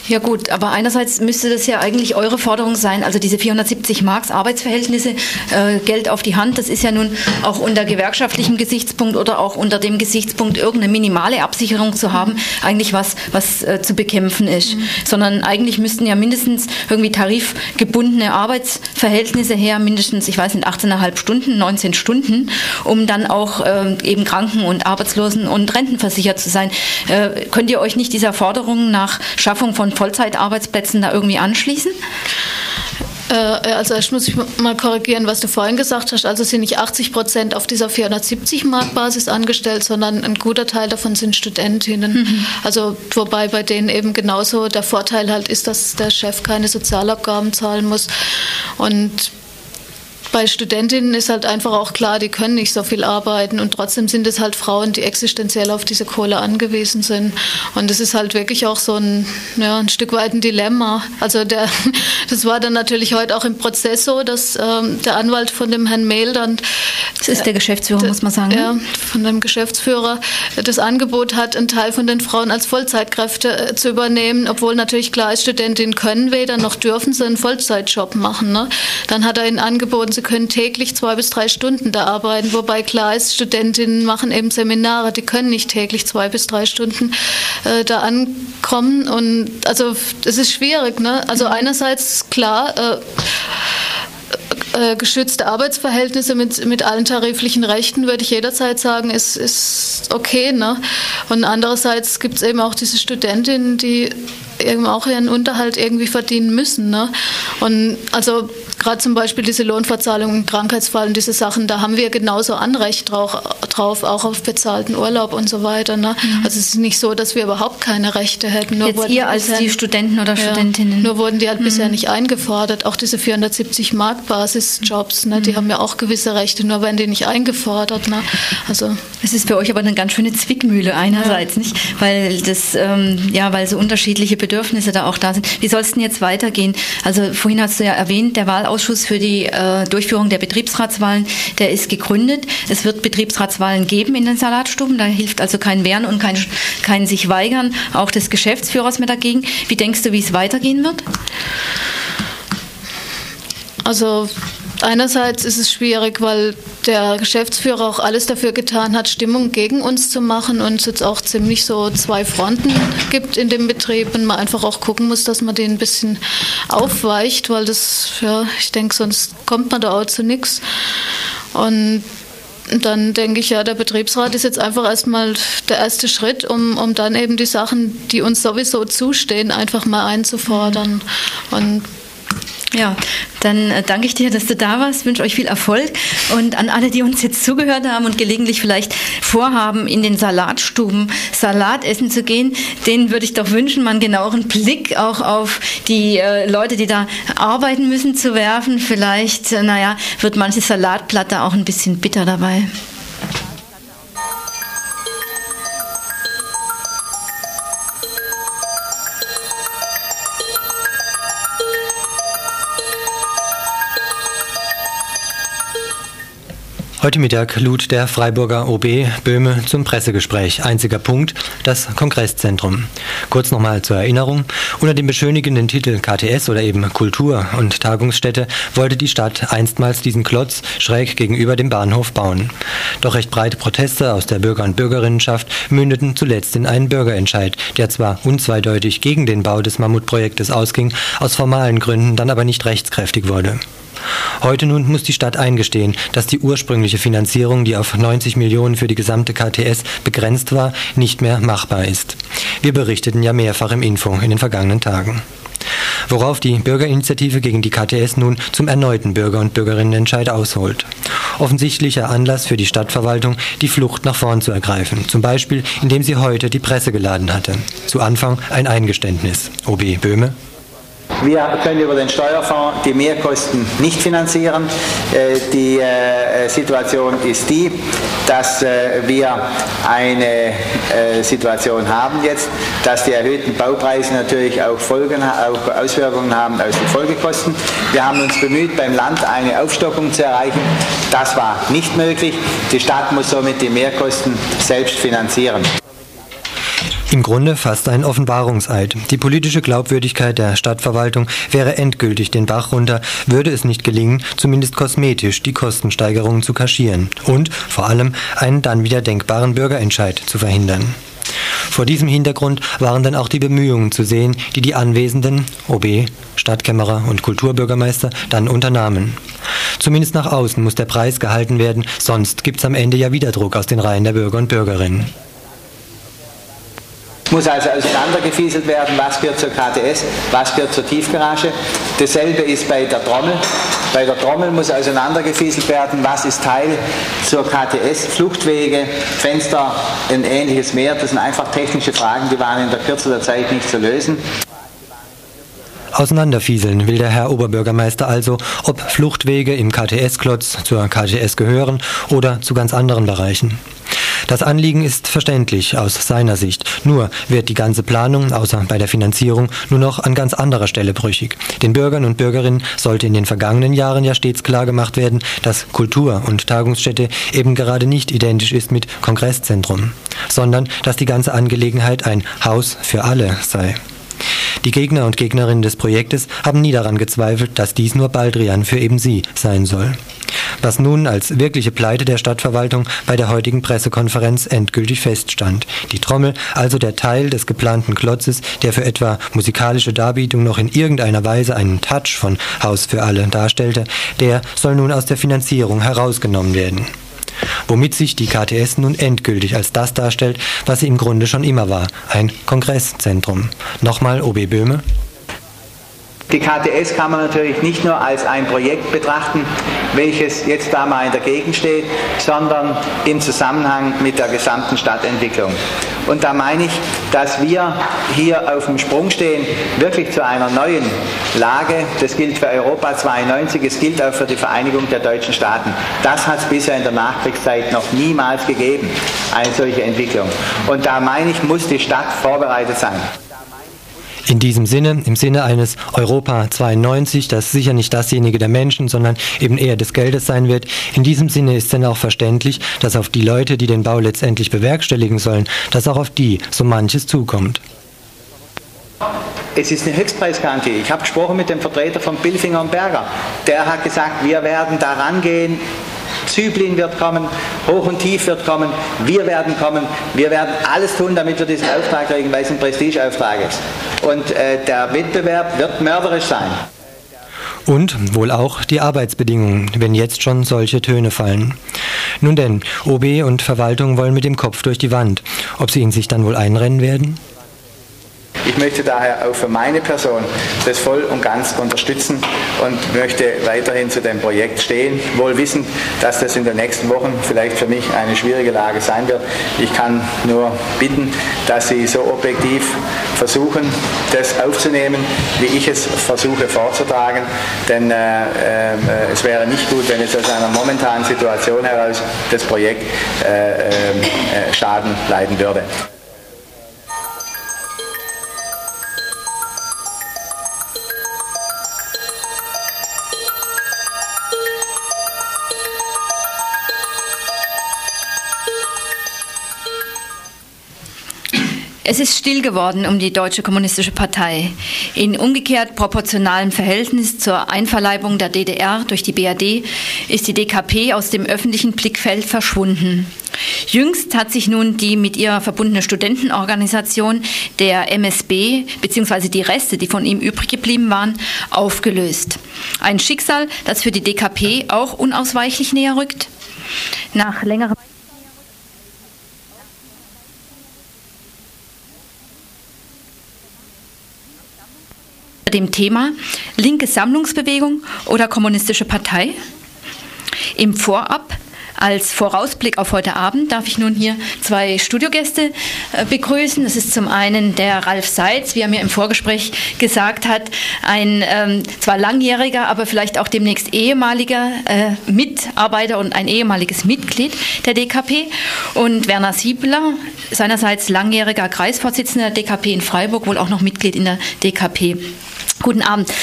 Ja gut, aber einerseits müsste das ja eigentlich eure Forderung sein, also diese 470 Marks Arbeitsverhältnisse, äh, Geld auf die Hand, das ist ja nun auch unter gewerkschaftlichem Gesichtspunkt oder auch unter dem Gesichtspunkt, irgendeine minimale Absicherung zu haben, eigentlich was, was äh, zu bekämpfen ist. Mhm. Sondern eigentlich müssten ja mindestens irgendwie tarifgebundene Arbeitsverhältnisse her, mindestens, ich weiß nicht, 18,5 Stunden, 19 Stunden, um dann auch äh, eben Kranken- und Arbeitslosen- und Rentenversichert zu sein. Äh, könnt ihr euch nicht dieser Forderung nach Schaffung von Vollzeitarbeitsplätzen da irgendwie anschließen? Äh, also ich muss mal korrigieren, was du vorhin gesagt hast. Also sind nicht 80 Prozent auf dieser 470 Mark Basis angestellt, sondern ein guter Teil davon sind Studentinnen. Mhm. Also wobei bei denen eben genauso der Vorteil halt ist, dass der Chef keine Sozialabgaben zahlen muss. Und bei Studentinnen ist halt einfach auch klar, die können nicht so viel arbeiten und trotzdem sind es halt Frauen, die existenziell auf diese Kohle angewiesen sind. Und das ist halt wirklich auch so ein, ja, ein Stück weit ein Dilemma. Also der, das war dann natürlich heute auch im Prozess so, dass ähm, der Anwalt von dem Herrn Mehl dann das ist der Geschäftsführer, äh, muss man sagen. Ne? Ja, von dem Geschäftsführer das Angebot hat, einen Teil von den Frauen als Vollzeitkräfte äh, zu übernehmen, obwohl natürlich klar ist, Studentinnen können weder noch dürfen sie einen Vollzeitjob machen. Ne? Dann hat er ihnen angeboten, sie können täglich zwei bis drei Stunden da arbeiten, wobei klar ist, Studentinnen machen eben Seminare, die können nicht täglich zwei bis drei Stunden äh, da ankommen. Und also es ist schwierig. Ne? Also einerseits klar, äh, geschützte Arbeitsverhältnisse mit, mit allen tariflichen Rechten, würde ich jederzeit sagen, ist, ist okay. Ne? Und andererseits gibt es eben auch diese Studentinnen, die eben auch ihren Unterhalt irgendwie verdienen müssen. Ne? Und also gerade zum Beispiel diese Lohnverzahlung im Krankheitsfall und diese Sachen, da haben wir genauso Anrecht drauf, drauf auch auf bezahlten Urlaub und so weiter. Ne? Mhm. Also es ist nicht so, dass wir überhaupt keine Rechte hätten. Nur Jetzt ihr als die Studenten oder ja, Studentinnen? Nur wurden die halt mhm. bisher nicht eingefordert. Auch diese 470 Mark Basisjobs, ne? die mhm. haben ja auch gewisse Rechte, nur werden die nicht eingefordert. Ne? Also es ist für euch aber eine ganz schöne Zwickmühle einerseits, ja. nicht? Weil das ähm, ja, weil so unterschiedliche Bedürfnisse da auch da sind. Wie soll es denn jetzt weitergehen? Also vorhin hast du ja erwähnt, der Wahlausschuss für die äh, Durchführung der Betriebsratswahlen, der ist gegründet. Es wird Betriebsratswahlen geben in den Salatstuben. Da hilft also kein Wehren und kein, kein sich weigern, auch des Geschäftsführers mehr dagegen. Wie denkst du, wie es weitergehen wird? Also Einerseits ist es schwierig, weil der Geschäftsführer auch alles dafür getan hat, Stimmung gegen uns zu machen und es jetzt auch ziemlich so zwei Fronten gibt in dem Betrieb und man einfach auch gucken muss, dass man den ein bisschen aufweicht, weil das, ja, ich denke, sonst kommt man da auch zu nichts. Und dann denke ich ja, der Betriebsrat ist jetzt einfach erstmal der erste Schritt, um, um dann eben die Sachen, die uns sowieso zustehen, einfach mal einzufordern. Und ja, dann äh, danke ich dir, dass du da warst, wünsche euch viel Erfolg und an alle, die uns jetzt zugehört haben und gelegentlich vielleicht vorhaben, in den Salatstuben Salat essen zu gehen, denen würde ich doch wünschen, mal einen genaueren Blick auch auf die äh, Leute, die da arbeiten müssen, zu werfen. Vielleicht, äh, naja, wird manche Salatplatte auch ein bisschen bitter dabei. Heute Mittag lud der Freiburger OB Böhme zum Pressegespräch. Einziger Punkt, das Kongresszentrum. Kurz nochmal zur Erinnerung. Unter dem beschönigenden Titel KTS oder eben Kultur- und Tagungsstätte wollte die Stadt einstmals diesen Klotz schräg gegenüber dem Bahnhof bauen. Doch recht breite Proteste aus der Bürger- und Bürgerinnenschaft mündeten zuletzt in einen Bürgerentscheid, der zwar unzweideutig gegen den Bau des Mammutprojektes ausging, aus formalen Gründen dann aber nicht rechtskräftig wurde. Heute nun muss die Stadt eingestehen, dass die ursprüngliche Finanzierung, die auf 90 Millionen für die gesamte KTS begrenzt war, nicht mehr machbar ist. Wir berichteten ja mehrfach im Info in den vergangenen Tagen. Worauf die Bürgerinitiative gegen die KTS nun zum erneuten Bürger- und Bürgerinnenentscheid ausholt. Offensichtlicher Anlass für die Stadtverwaltung, die Flucht nach vorn zu ergreifen. Zum Beispiel, indem sie heute die Presse geladen hatte. Zu Anfang ein Eingeständnis. OB Böhme. Wir können über den Steuerfonds die Mehrkosten nicht finanzieren. Äh, die äh, Situation ist die, dass äh, wir eine Situation haben jetzt, dass die erhöhten Baupreise natürlich auch, Folgen, auch Auswirkungen haben aus den Folgekosten. Wir haben uns bemüht, beim Land eine Aufstockung zu erreichen. Das war nicht möglich. Die Stadt muss somit die Mehrkosten selbst finanzieren. Im Grunde fast ein Offenbarungseid. Die politische Glaubwürdigkeit der Stadtverwaltung wäre endgültig den Bach runter, würde es nicht gelingen, zumindest kosmetisch die Kostensteigerungen zu kaschieren und vor allem einen dann wieder denkbaren Bürgerentscheid zu verhindern. Vor diesem Hintergrund waren dann auch die Bemühungen zu sehen, die die anwesenden OB, Stadtkämmerer und Kulturbürgermeister dann unternahmen. Zumindest nach außen muss der Preis gehalten werden, sonst gibt es am Ende ja wieder Druck aus den Reihen der Bürger und Bürgerinnen. Muss also auseinandergefieselt werden, was gehört zur KTS, was gehört zur Tiefgarage. Dasselbe ist bei der Trommel. Bei der Trommel muss auseinandergefieselt werden, was ist Teil zur KTS, Fluchtwege, Fenster, ein ähnliches mehr. Das sind einfach technische Fragen, die waren in der Kürze der Zeit nicht zu lösen. Auseinanderfieseln will der Herr Oberbürgermeister also, ob Fluchtwege im KTS-Klotz zur KTS gehören oder zu ganz anderen Bereichen. Das Anliegen ist verständlich aus seiner Sicht. Nur wird die ganze Planung, außer bei der Finanzierung, nur noch an ganz anderer Stelle brüchig. Den Bürgern und Bürgerinnen sollte in den vergangenen Jahren ja stets klar gemacht werden, dass Kultur- und Tagungsstätte eben gerade nicht identisch ist mit Kongresszentrum, sondern dass die ganze Angelegenheit ein Haus für alle sei. Die Gegner und Gegnerinnen des Projektes haben nie daran gezweifelt, dass dies nur Baldrian für eben sie sein soll was nun als wirkliche Pleite der Stadtverwaltung bei der heutigen Pressekonferenz endgültig feststand. Die Trommel, also der Teil des geplanten Klotzes, der für etwa musikalische Darbietung noch in irgendeiner Weise einen Touch von Haus für alle darstellte, der soll nun aus der Finanzierung herausgenommen werden womit sich die KTS nun endgültig als das darstellt, was sie im Grunde schon immer war, ein Kongresszentrum. Nochmal OB Böhme. Die KTS kann man natürlich nicht nur als ein Projekt betrachten, welches jetzt da mal in der Gegend steht, sondern im Zusammenhang mit der gesamten Stadtentwicklung. Und da meine ich, dass wir hier auf dem Sprung stehen, wirklich zu einer neuen Lage. Das gilt für Europa 92, es gilt auch für die Vereinigung der deutschen Staaten. Das hat es bisher in der Nachkriegszeit noch niemals gegeben, eine solche Entwicklung. Und da meine ich, muss die Stadt vorbereitet sein. In diesem Sinne, im Sinne eines Europa 92, das sicher nicht dasjenige der Menschen, sondern eben eher des Geldes sein wird, in diesem Sinne ist dann auch verständlich, dass auf die Leute, die den Bau letztendlich bewerkstelligen sollen, dass auch auf die so manches zukommt. Es ist eine Höchstpreisgarantie. Ich habe gesprochen mit dem Vertreter von Bilfinger und Berger. Der hat gesagt, wir werden da rangehen, Zyblin wird kommen, Hoch und Tief wird kommen, wir werden kommen, wir werden alles tun, damit wir diesen Auftrag kriegen, weil es ein Prestigeauftrag ist. Und äh, der Wettbewerb wird mörderisch sein. Und wohl auch die Arbeitsbedingungen, wenn jetzt schon solche Töne fallen. Nun denn, OB und Verwaltung wollen mit dem Kopf durch die Wand. Ob sie ihn sich dann wohl einrennen werden? Ich möchte daher auch für meine Person das voll und ganz unterstützen und möchte weiterhin zu dem Projekt stehen, wohl wissend, dass das in den nächsten Wochen vielleicht für mich eine schwierige Lage sein wird. Ich kann nur bitten, dass Sie so objektiv versuchen, das aufzunehmen, wie ich es versuche vorzutragen, denn äh, äh, es wäre nicht gut, wenn es aus einer momentanen Situation heraus das Projekt äh, äh Schaden leiden würde. Es ist still geworden um die Deutsche Kommunistische Partei. In umgekehrt proportionalem Verhältnis zur Einverleibung der DDR durch die BRD ist die DKP aus dem öffentlichen Blickfeld verschwunden. Jüngst hat sich nun die mit ihr verbundene Studentenorganisation der MSB bzw. die Reste, die von ihm übrig geblieben waren, aufgelöst. Ein Schicksal, das für die DKP auch unausweichlich näher rückt. Nach längerem dem Thema linke Sammlungsbewegung oder kommunistische Partei. Im Vorab als Vorausblick auf heute Abend darf ich nun hier zwei Studiogäste äh, begrüßen. Das ist zum einen der Ralf Seitz, wie er mir im Vorgespräch gesagt hat, ein ähm, zwar langjähriger, aber vielleicht auch demnächst ehemaliger äh, Mitarbeiter und ein ehemaliges Mitglied der DKP. Und Werner Siebler, seinerseits langjähriger Kreisvorsitzender der DKP in Freiburg, wohl auch noch Mitglied in der DKP. Guten Abend.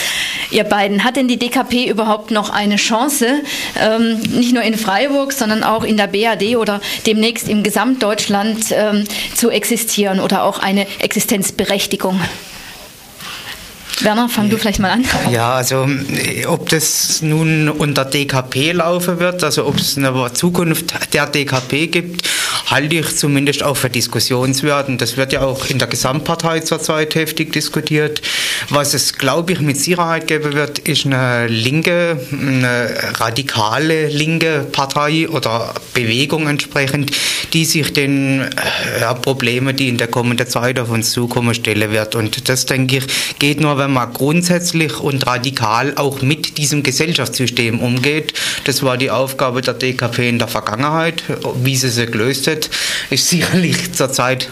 ihr beiden. Hat denn die DKP überhaupt noch eine Chance, ähm, nicht nur in Freiburg, sondern auch in der BAD oder demnächst im Gesamtdeutschland ähm, zu existieren oder auch eine Existenzberechtigung? Werner, fang du vielleicht mal an. Ja, also ob das nun unter DKP laufen wird, also ob es eine Zukunft der DKP gibt, halte ich zumindest auch für diskussionswert. Und das wird ja auch in der Gesamtpartei zurzeit heftig diskutiert. Was es, glaube ich, mit Sicherheit geben wird, ist eine linke, eine radikale linke Partei oder Bewegung entsprechend, die sich den ja, Problemen, die in der kommenden Zeit auf uns zukommen, stellen wird. Und das, denke ich, geht nur, wenn man grundsätzlich und radikal auch mit diesem Gesellschaftssystem umgeht. Das war die Aufgabe der DKP in der Vergangenheit. Wie sie sie gelöst hat, ist sicherlich zurzeit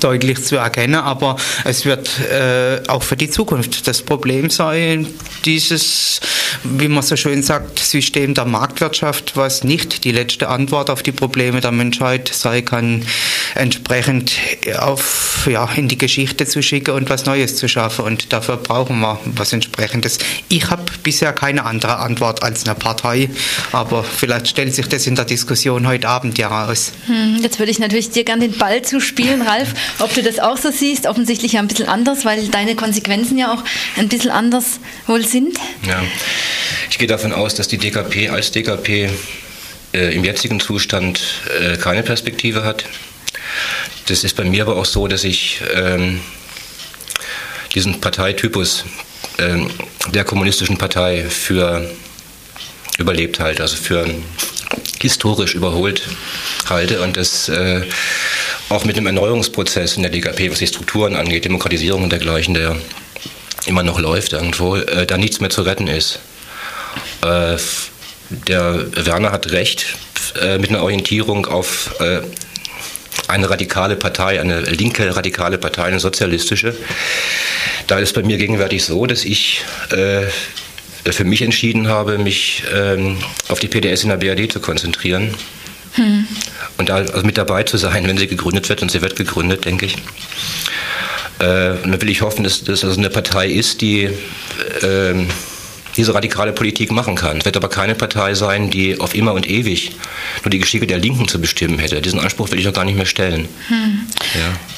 deutlich zu erkennen, aber es wird äh, auch für die Zukunft das Problem sein, dieses, wie man so schön sagt, System der Marktwirtschaft, was nicht die letzte Antwort auf die Probleme der Menschheit sein kann, entsprechend auf, ja, in die Geschichte zu schicken und was Neues zu schaffen. Und dafür brauchen wir was entsprechendes. Ich habe bisher keine andere Antwort als eine Partei, aber vielleicht stellt sich das in der Diskussion heute Abend ja raus. Hm, jetzt würde ich natürlich dir gerne den Ball zuspielen, Ralf ob du das auch so siehst. Offensichtlich ja ein bisschen anders, weil deine Konsequenzen ja auch ein bisschen anders wohl sind. Ja, ich gehe davon aus, dass die DKP als DKP äh, im jetzigen Zustand äh, keine Perspektive hat. Das ist bei mir aber auch so, dass ich ähm, diesen Parteitypus äh, der kommunistischen Partei für überlebt halte, also für historisch überholt halte und das äh, auch mit dem Erneuerungsprozess in der DKP, was die Strukturen angeht, Demokratisierung und dergleichen, der immer noch läuft irgendwo, äh, da nichts mehr zu retten ist. Äh, der Werner hat recht, äh, mit einer Orientierung auf äh, eine radikale Partei, eine linke radikale Partei, eine sozialistische. Da ist bei mir gegenwärtig so, dass ich äh, für mich entschieden habe, mich ähm, auf die PDS in der BRD zu konzentrieren. Hm. Und da also mit dabei zu sein, wenn sie gegründet wird, und sie wird gegründet, denke ich. Äh, und dann will ich hoffen, dass das also eine Partei ist, die äh, diese radikale Politik machen kann. Es wird aber keine Partei sein, die auf immer und ewig nur die Geschicke der Linken zu bestimmen hätte. Diesen Anspruch will ich auch gar nicht mehr stellen. Hm.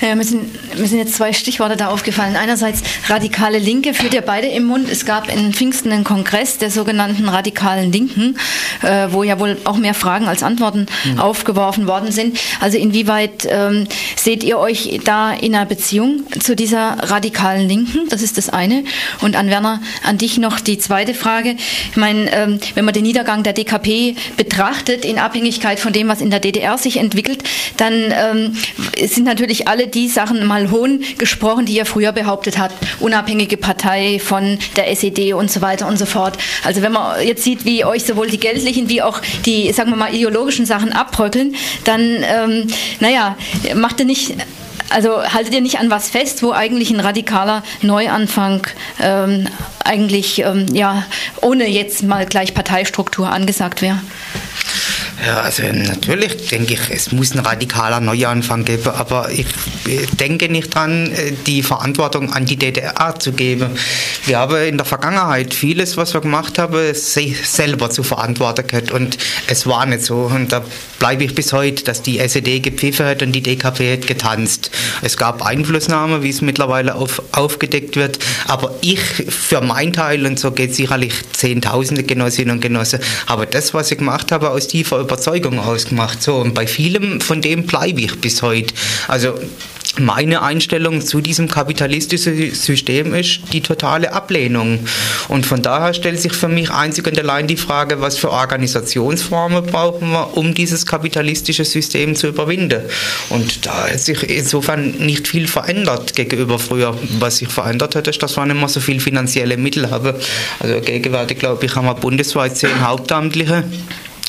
Ja. ja mir, sind, mir sind jetzt zwei Stichworte da aufgefallen. Einerseits radikale Linke führt ihr beide im Mund. Es gab in Pfingsten einen Kongress der sogenannten radikalen Linken, äh, wo ja wohl auch mehr Fragen als Antworten hm. aufgeworfen worden sind. Also inwieweit ähm, seht ihr euch da in einer Beziehung zu dieser radikalen Linken? Das ist das eine. Und an Werner, an dich noch die zweite zweite Frage. Ich meine, ähm, wenn man den Niedergang der DKP betrachtet, in Abhängigkeit von dem, was in der DDR sich entwickelt, dann ähm, sind natürlich alle die Sachen mal hohn gesprochen, die ihr früher behauptet habt. Unabhängige Partei von der SED und so weiter und so fort. Also wenn man jetzt sieht, wie euch sowohl die geldlichen wie auch die, sagen wir mal, ideologischen Sachen abbröckeln, dann, ähm, naja, macht ihr nicht also haltet ihr nicht an was fest, wo eigentlich ein radikaler Neuanfang ähm, eigentlich ähm, ja ohne jetzt mal gleich Parteistruktur angesagt wäre? Ja, also natürlich denke ich, es muss ein radikaler Neuanfang geben, aber ich denke nicht dran, die Verantwortung an die DDR zu geben. Wir haben in der Vergangenheit vieles, was wir gemacht haben, selber zu verantworten gehabt und es war nicht so. Und da bleibe ich bis heute, dass die SED gepfiffen hat und die DKP hat getanzt. Es gab Einflussnahme, wie es mittlerweile auf, aufgedeckt wird, aber ich für meinen Teil, und so geht sicherlich Zehntausende Genossinnen und Genossen, habe das, was ich gemacht habe, aus tiefer Überzeugung ausgemacht. So, und bei vielem von dem bleibe ich bis heute. Also meine Einstellung zu diesem kapitalistischen System ist die totale Ablehnung. Und von daher stellt sich für mich einzig und allein die Frage, was für Organisationsformen brauchen wir, um dieses kapitalistische System zu überwinden. Und da hat sich insofern nicht viel verändert gegenüber früher. Was sich verändert hat, ist, dass wir nicht mehr so viel finanzielle Mittel haben. Also gegenwärtig, glaube ich, haben wir bundesweit zehn Hauptamtliche.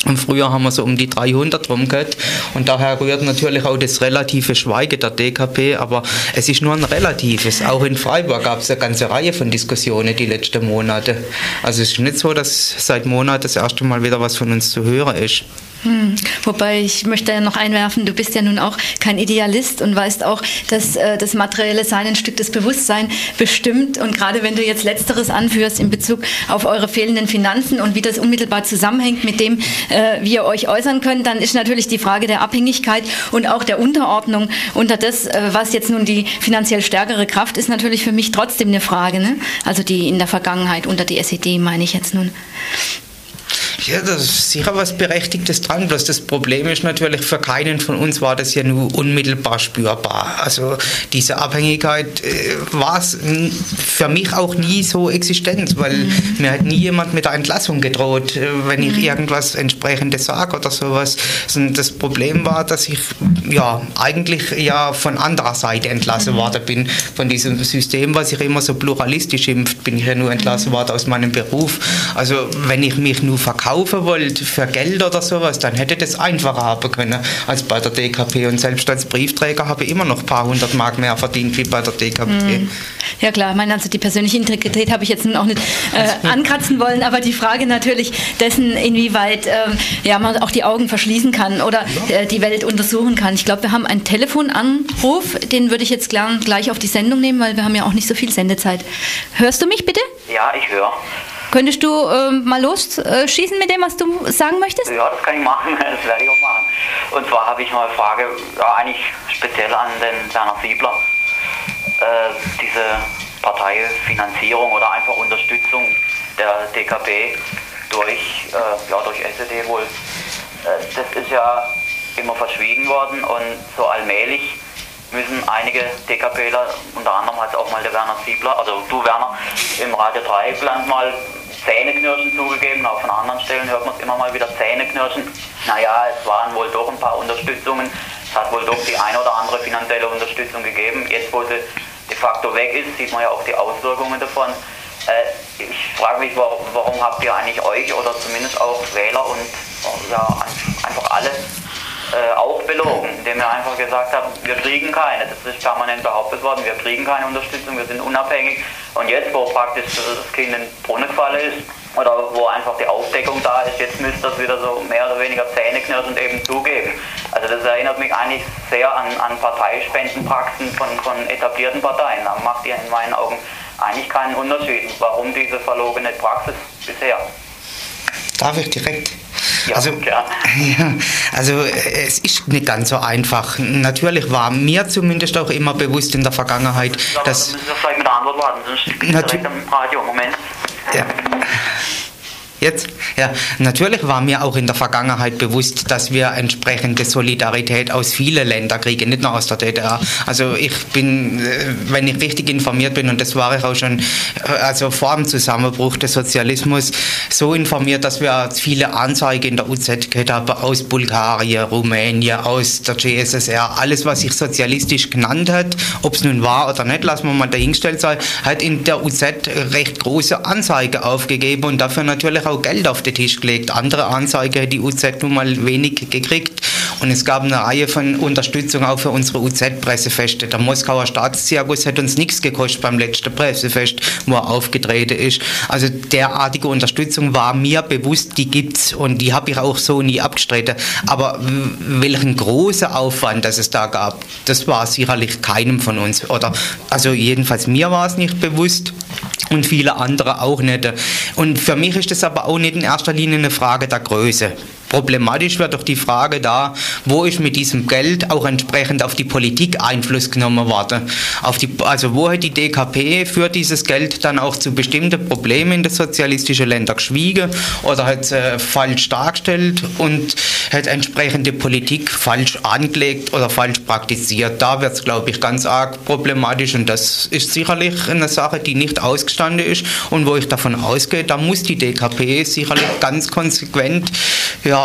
Und früher haben wir so um die 300 rum gehabt. Und daher rührt natürlich auch das relative Schweigen der DKP. Aber es ist nur ein relatives. Auch in Freiburg gab es eine ganze Reihe von Diskussionen die letzten Monate. Also es ist nicht so, dass seit Monaten das erste Mal wieder was von uns zu hören ist. Hm. Wobei ich möchte ja noch einwerfen, du bist ja nun auch kein Idealist und weißt auch, dass äh, das materielle Sein ein Stück des Bewusstseins bestimmt. Und gerade wenn du jetzt Letzteres anführst in Bezug auf eure fehlenden Finanzen und wie das unmittelbar zusammenhängt mit dem, äh, wie ihr euch äußern könnt, dann ist natürlich die Frage der Abhängigkeit und auch der Unterordnung unter das, äh, was jetzt nun die finanziell stärkere Kraft ist, natürlich für mich trotzdem eine Frage. Ne? Also die in der Vergangenheit unter die SED meine ich jetzt nun. Ja, da ist sicher was Berechtigtes dran. Bloß das Problem ist natürlich, für keinen von uns war das ja nur unmittelbar spürbar. Also diese Abhängigkeit äh, war für mich auch nie so existent, weil mhm. mir hat nie jemand mit der Entlassung gedroht, äh, wenn ich mhm. irgendwas entsprechendes sage oder sowas. Und das Problem war, dass ich ja eigentlich ja von anderer Seite entlassen mhm. worden bin. Von diesem System, was sich immer so pluralistisch impft, bin ich ja nur entlassen mhm. worden aus meinem Beruf. Also wenn ich mich nur verkaufe, kaufen wollt für Geld oder sowas, dann hätte das einfacher haben können als bei der DKP. Und selbst als Briefträger habe ich immer noch ein paar hundert Mark mehr verdient wie bei der DKP. Mhm. Ja klar, ich meine, also die persönliche Integrität habe ich jetzt nun auch nicht äh, ankratzen wollen, aber die Frage natürlich dessen, inwieweit äh, ja, man auch die Augen verschließen kann oder äh, die Welt untersuchen kann. Ich glaube, wir haben einen Telefonanruf, den würde ich jetzt gleich auf die Sendung nehmen, weil wir haben ja auch nicht so viel Sendezeit. Hörst du mich bitte? Ja, ich höre. Könntest du ähm, mal losschießen mit dem, was du sagen möchtest? Ja, das kann ich machen. Das werde ich auch machen. Und zwar habe ich mal eine Frage, ja, eigentlich speziell an den Werner Siebler. Äh, diese Parteifinanzierung oder einfach Unterstützung der DKP durch, äh, ja, durch SED wohl. Äh, das ist ja immer verschwiegen worden und so allmählich müssen einige DKPler, unter anderem hat auch mal der Werner Siebler, also du Werner, im Radio Dreieckland mal Zähneknirschen zugegeben, auch von anderen Stellen hört man es immer mal wieder Zähneknirschen. Naja, es waren wohl doch ein paar Unterstützungen, es hat wohl doch die eine oder andere finanzielle Unterstützung gegeben. Jetzt, wo sie de facto weg ist, sieht man ja auch die Auswirkungen davon. Äh, ich frage mich, warum, warum, habt ihr eigentlich euch oder zumindest auch Wähler und ja, einfach alle äh, auch belogen, indem wir einfach gesagt haben, wir kriegen keine. Das ist permanent behauptet worden, wir kriegen keine Unterstützung, wir sind unabhängig. Und jetzt, wo praktisch das Kind in den Brunnen gefallen ist, oder wo einfach die Aufdeckung da ist, jetzt müsste das wieder so mehr oder weniger zähneknirschend eben zugeben. Also das erinnert mich eigentlich sehr an, an Parteispendenpraxen von, von etablierten Parteien. Da macht ihr in meinen Augen eigentlich keinen Unterschied. Warum diese verlogene Praxis bisher? Darf ich direkt ja, also, ja, also es ist nicht ganz so einfach. Natürlich war mir zumindest auch immer bewusst in der Vergangenheit, dass... müssen wir vielleicht mit der Antwort warten, sonst direkt am Radio. Moment. Ja. Jetzt? Ja, natürlich war mir auch in der Vergangenheit bewusst, dass wir entsprechende Solidarität aus vielen Ländern kriegen, nicht nur aus der DDR. Also ich bin, äh, wenn ich richtig informiert bin, und das war ich auch schon, äh, also vor dem Zusammenbruch des Sozialismus, so informiert, dass wir viele Anzeigen in der UZ haben aus Bulgarien, Rumänien, aus der GSSR, alles, was sich sozialistisch genannt hat, ob es nun war oder nicht, lassen wir mal dahingestellt sein, hat in der UZ recht große Anzeigen aufgegeben und dafür natürlich auch auch Geld auf den Tisch gelegt. Andere Anzeige hat die UZ nun mal wenig gekriegt. Und es gab eine Reihe von Unterstützung auch für unsere UZ-Pressefeste. Der Moskauer Staatszirkus hat uns nichts gekostet beim letzten Pressefest, wo er aufgetreten ist. Also derartige Unterstützung war mir bewusst, die gibt's und die habe ich auch so nie abgestritten. Aber welchen großen Aufwand das es da gab, das war sicherlich keinem von uns. Oder also jedenfalls mir war es nicht bewusst und viele andere auch nicht. Und für mich ist das aber auch nicht in erster Linie eine Frage der Größe. Problematisch wird doch die Frage da, wo ist mit diesem Geld auch entsprechend auf die Politik Einfluss genommen worden. Auf die, also wo hat die DKP für dieses Geld dann auch zu bestimmten Problemen in den sozialistischen Ländern geschwiegen oder hat äh, falsch dargestellt und hat entsprechende Politik falsch angelegt oder falsch praktiziert. Da wird es, glaube ich, ganz arg problematisch und das ist sicherlich eine Sache, die nicht ausgestanden ist und wo ich davon ausgehe, da muss die DKP sicherlich ganz konsequent ja,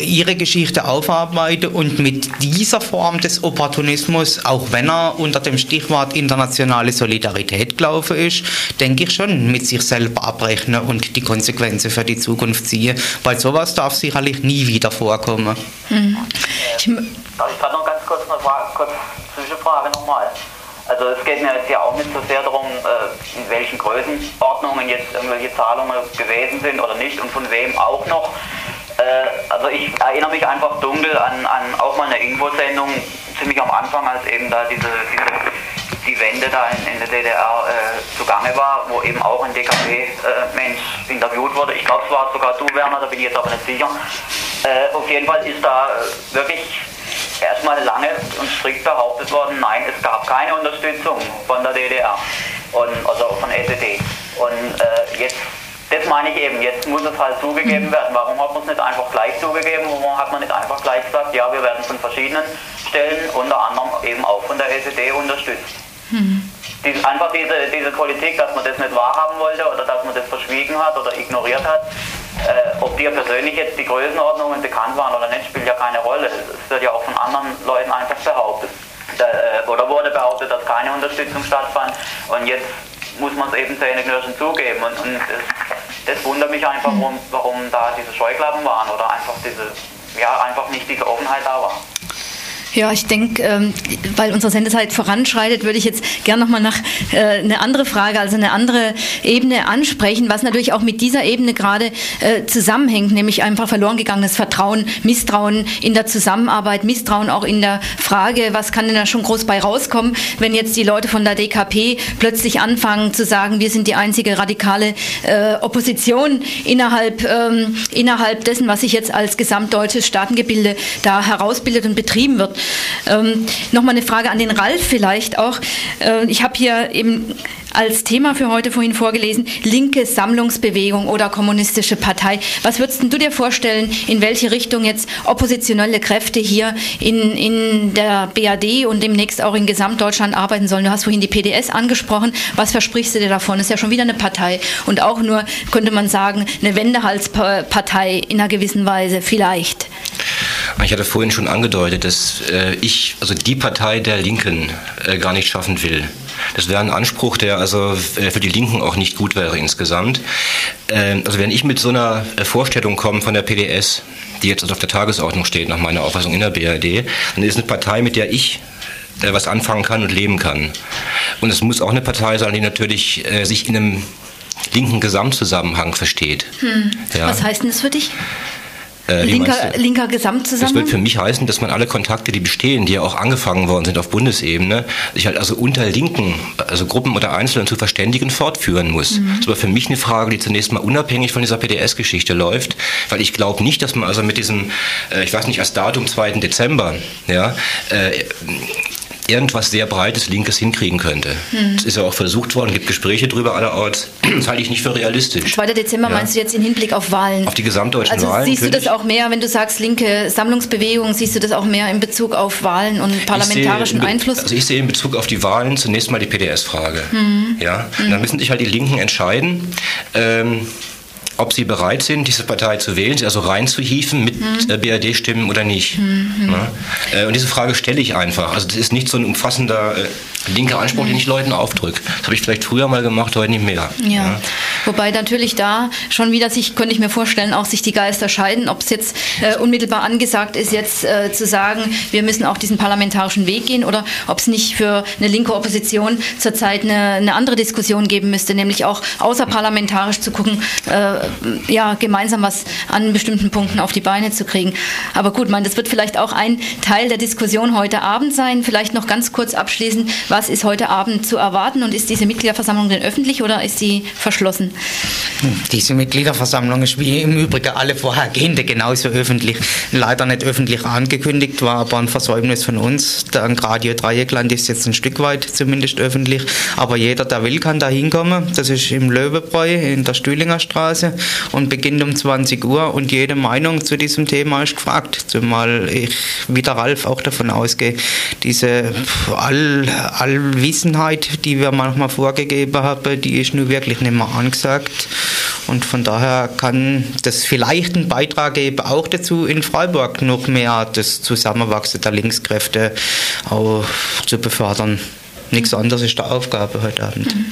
ihre Geschichte aufarbeiten und mit dieser Form des Opportunismus, auch wenn er unter dem Stichwort internationale Solidarität gelaufen ist, denke ich schon mit sich selber abrechnen und die Konsequenzen für die Zukunft ziehen, weil sowas darf sicherlich nie wieder vorkommen. Hm. Ich, ich gerade noch ganz kurz eine Frage, kurz Zwischenfrage nochmal? Also es geht mir jetzt ja auch nicht so sehr darum, äh, in welchen Größenordnungen jetzt irgendwelche Zahlungen gewesen sind oder nicht und von wem auch noch. Äh, also ich erinnere mich einfach dunkel an, an auch mal eine Infosendung, ziemlich am Anfang, als eben da diese, diese die Wende da in, in der DDR äh, zugange war, wo eben auch ein DKP-Mensch äh, interviewt wurde. Ich glaube, es war sogar du, Werner, da bin ich jetzt aber nicht sicher. Äh, auf jeden Fall ist da wirklich erstmal lange und strikt behauptet worden, nein, es gab keine Unterstützung von der DDR und also von SED. Und äh, jetzt das meine ich eben, jetzt muss es halt zugegeben mhm. werden. Warum hat man es nicht einfach gleich zugegeben? Warum hat man nicht einfach gleich gesagt, ja, wir werden von verschiedenen Stellen, unter anderem eben auch von der SED unterstützt? Mhm. Die, einfach diese, diese Politik, dass man das nicht wahrhaben wollte oder dass man das verschwiegen hat oder ignoriert hat, äh, ob dir persönlich jetzt die Größenordnungen bekannt waren oder nicht, spielt ja keine Rolle. Es wird ja auch von anderen Leuten einfach behauptet. Da, äh, oder wurde behauptet, dass keine Unterstützung stattfand. Und jetzt muss man es eben zähneknirschend zugeben. Und, und das, das, wundert mich einfach, warum, warum da diese Scheuklappen waren oder einfach diese, ja, einfach nicht diese Offenheit da war. Ja, ich denke, ähm, weil unsere Sendezeit voranschreitet, würde ich jetzt gerne nochmal nach äh, eine andere Frage, also eine andere Ebene ansprechen, was natürlich auch mit dieser Ebene gerade äh, zusammenhängt, nämlich einfach verloren gegangenes Vertrauen, Misstrauen in der Zusammenarbeit, Misstrauen auch in der Frage, was kann denn da schon groß bei rauskommen, wenn jetzt die Leute von der DKP plötzlich anfangen zu sagen, wir sind die einzige radikale äh, Opposition innerhalb, ähm, innerhalb dessen, was sich jetzt als gesamtdeutsches Staatengebilde da herausbildet und betrieben wird. Ähm, Nochmal eine Frage an den Ralf vielleicht auch. Äh, ich habe hier eben als Thema für heute vorhin vorgelesen, linke Sammlungsbewegung oder kommunistische Partei. Was würdest du dir vorstellen, in welche Richtung jetzt oppositionelle Kräfte hier in, in der BAD und demnächst auch in Gesamtdeutschland arbeiten sollen? Du hast vorhin die PDS angesprochen. Was versprichst du dir davon? Ist ja schon wieder eine Partei und auch nur, könnte man sagen, eine Wendehalspartei in einer gewissen Weise vielleicht. Ich hatte vorhin schon angedeutet, dass äh, ich, also die Partei der Linken, äh, gar nicht schaffen will. Das wäre ein Anspruch, der also äh, für die Linken auch nicht gut wäre insgesamt. Ähm, also wenn ich mit so einer äh, Vorstellung komme von der PDS, die jetzt also auf der Tagesordnung steht, nach meiner Auffassung in der BRD, dann ist eine Partei, mit der ich äh, was anfangen kann und leben kann. Und es muss auch eine Partei sein, die natürlich sich in einem linken Gesamtzusammenhang versteht. Hm. Ja. Was heißt denn das für dich? Äh, linker, linker Gesamtzusammenhang? Das wird für mich heißen, dass man alle Kontakte, die bestehen, die ja auch angefangen worden sind auf Bundesebene, sich halt also unter Linken, also Gruppen oder Einzelnen zu verständigen, fortführen muss. Mhm. Das ist aber für mich eine Frage, die zunächst mal unabhängig von dieser PDS-Geschichte läuft, weil ich glaube nicht, dass man also mit diesem, äh, ich weiß nicht, als Datum 2. Dezember, ja, äh, irgendwas sehr Breites, Linkes hinkriegen könnte. Hm. Das ist ja auch versucht worden, gibt Gespräche darüber allerorts. Das halte ich nicht für realistisch. 2. Dezember ja. meinst du jetzt im Hinblick auf Wahlen? Auf die gesamtdeutschen also Wahlen. Siehst du das auch mehr, wenn du sagst linke Sammlungsbewegung, siehst du das auch mehr in Bezug auf Wahlen und parlamentarischen Einfluss? Also ich sehe in Bezug auf die Wahlen zunächst mal die PDS-Frage. Hm. Ja? Hm. Dann müssen sich halt die Linken entscheiden. Ähm, ob sie bereit sind, diese Partei zu wählen, sie also reinzuhieven mit mhm. BRD-Stimmen oder nicht. Mhm. Ja? Äh, und diese Frage stelle ich einfach. Also das ist nicht so ein umfassender äh, linker Anspruch, den ich Leuten aufdrücke. Das habe ich vielleicht früher mal gemacht, heute nicht mehr. Ja. ja. Wobei natürlich da schon wieder sich, könnte ich mir vorstellen, auch sich die Geister scheiden, ob es jetzt äh, unmittelbar angesagt ist, jetzt äh, zu sagen, wir müssen auch diesen parlamentarischen Weg gehen oder ob es nicht für eine linke Opposition zurzeit eine, eine andere Diskussion geben müsste, nämlich auch außerparlamentarisch zu gucken, äh, ja, gemeinsam was an bestimmten Punkten auf die Beine zu kriegen. Aber gut, man, das wird vielleicht auch ein Teil der Diskussion heute Abend sein. Vielleicht noch ganz kurz abschließend, was ist heute Abend zu erwarten und ist diese Mitgliederversammlung denn öffentlich oder ist sie verschlossen? Diese Mitgliederversammlung ist wie im Übrigen alle vorhergehende genauso öffentlich. Leider nicht öffentlich angekündigt, war aber ein Versäumnis von uns. Dank Radio Dreieckland ist jetzt ein Stück weit zumindest öffentlich. Aber jeder, der will, kann da hinkommen. Das ist im Löwebräu in der Stühlinger Straße und beginnt um 20 Uhr und jede Meinung zu diesem Thema ist gefragt. Zumal ich, wie der Ralf, auch davon ausgehe, diese All, Allwissenheit, die wir manchmal vorgegeben haben, die ist nun wirklich nicht mehr angesagt. Und von daher kann das vielleicht einen Beitrag geben, auch dazu in Freiburg noch mehr das Zusammenwachsen der Linkskräfte auch zu befördern. Nichts anderes ist der Aufgabe heute Abend. Mhm.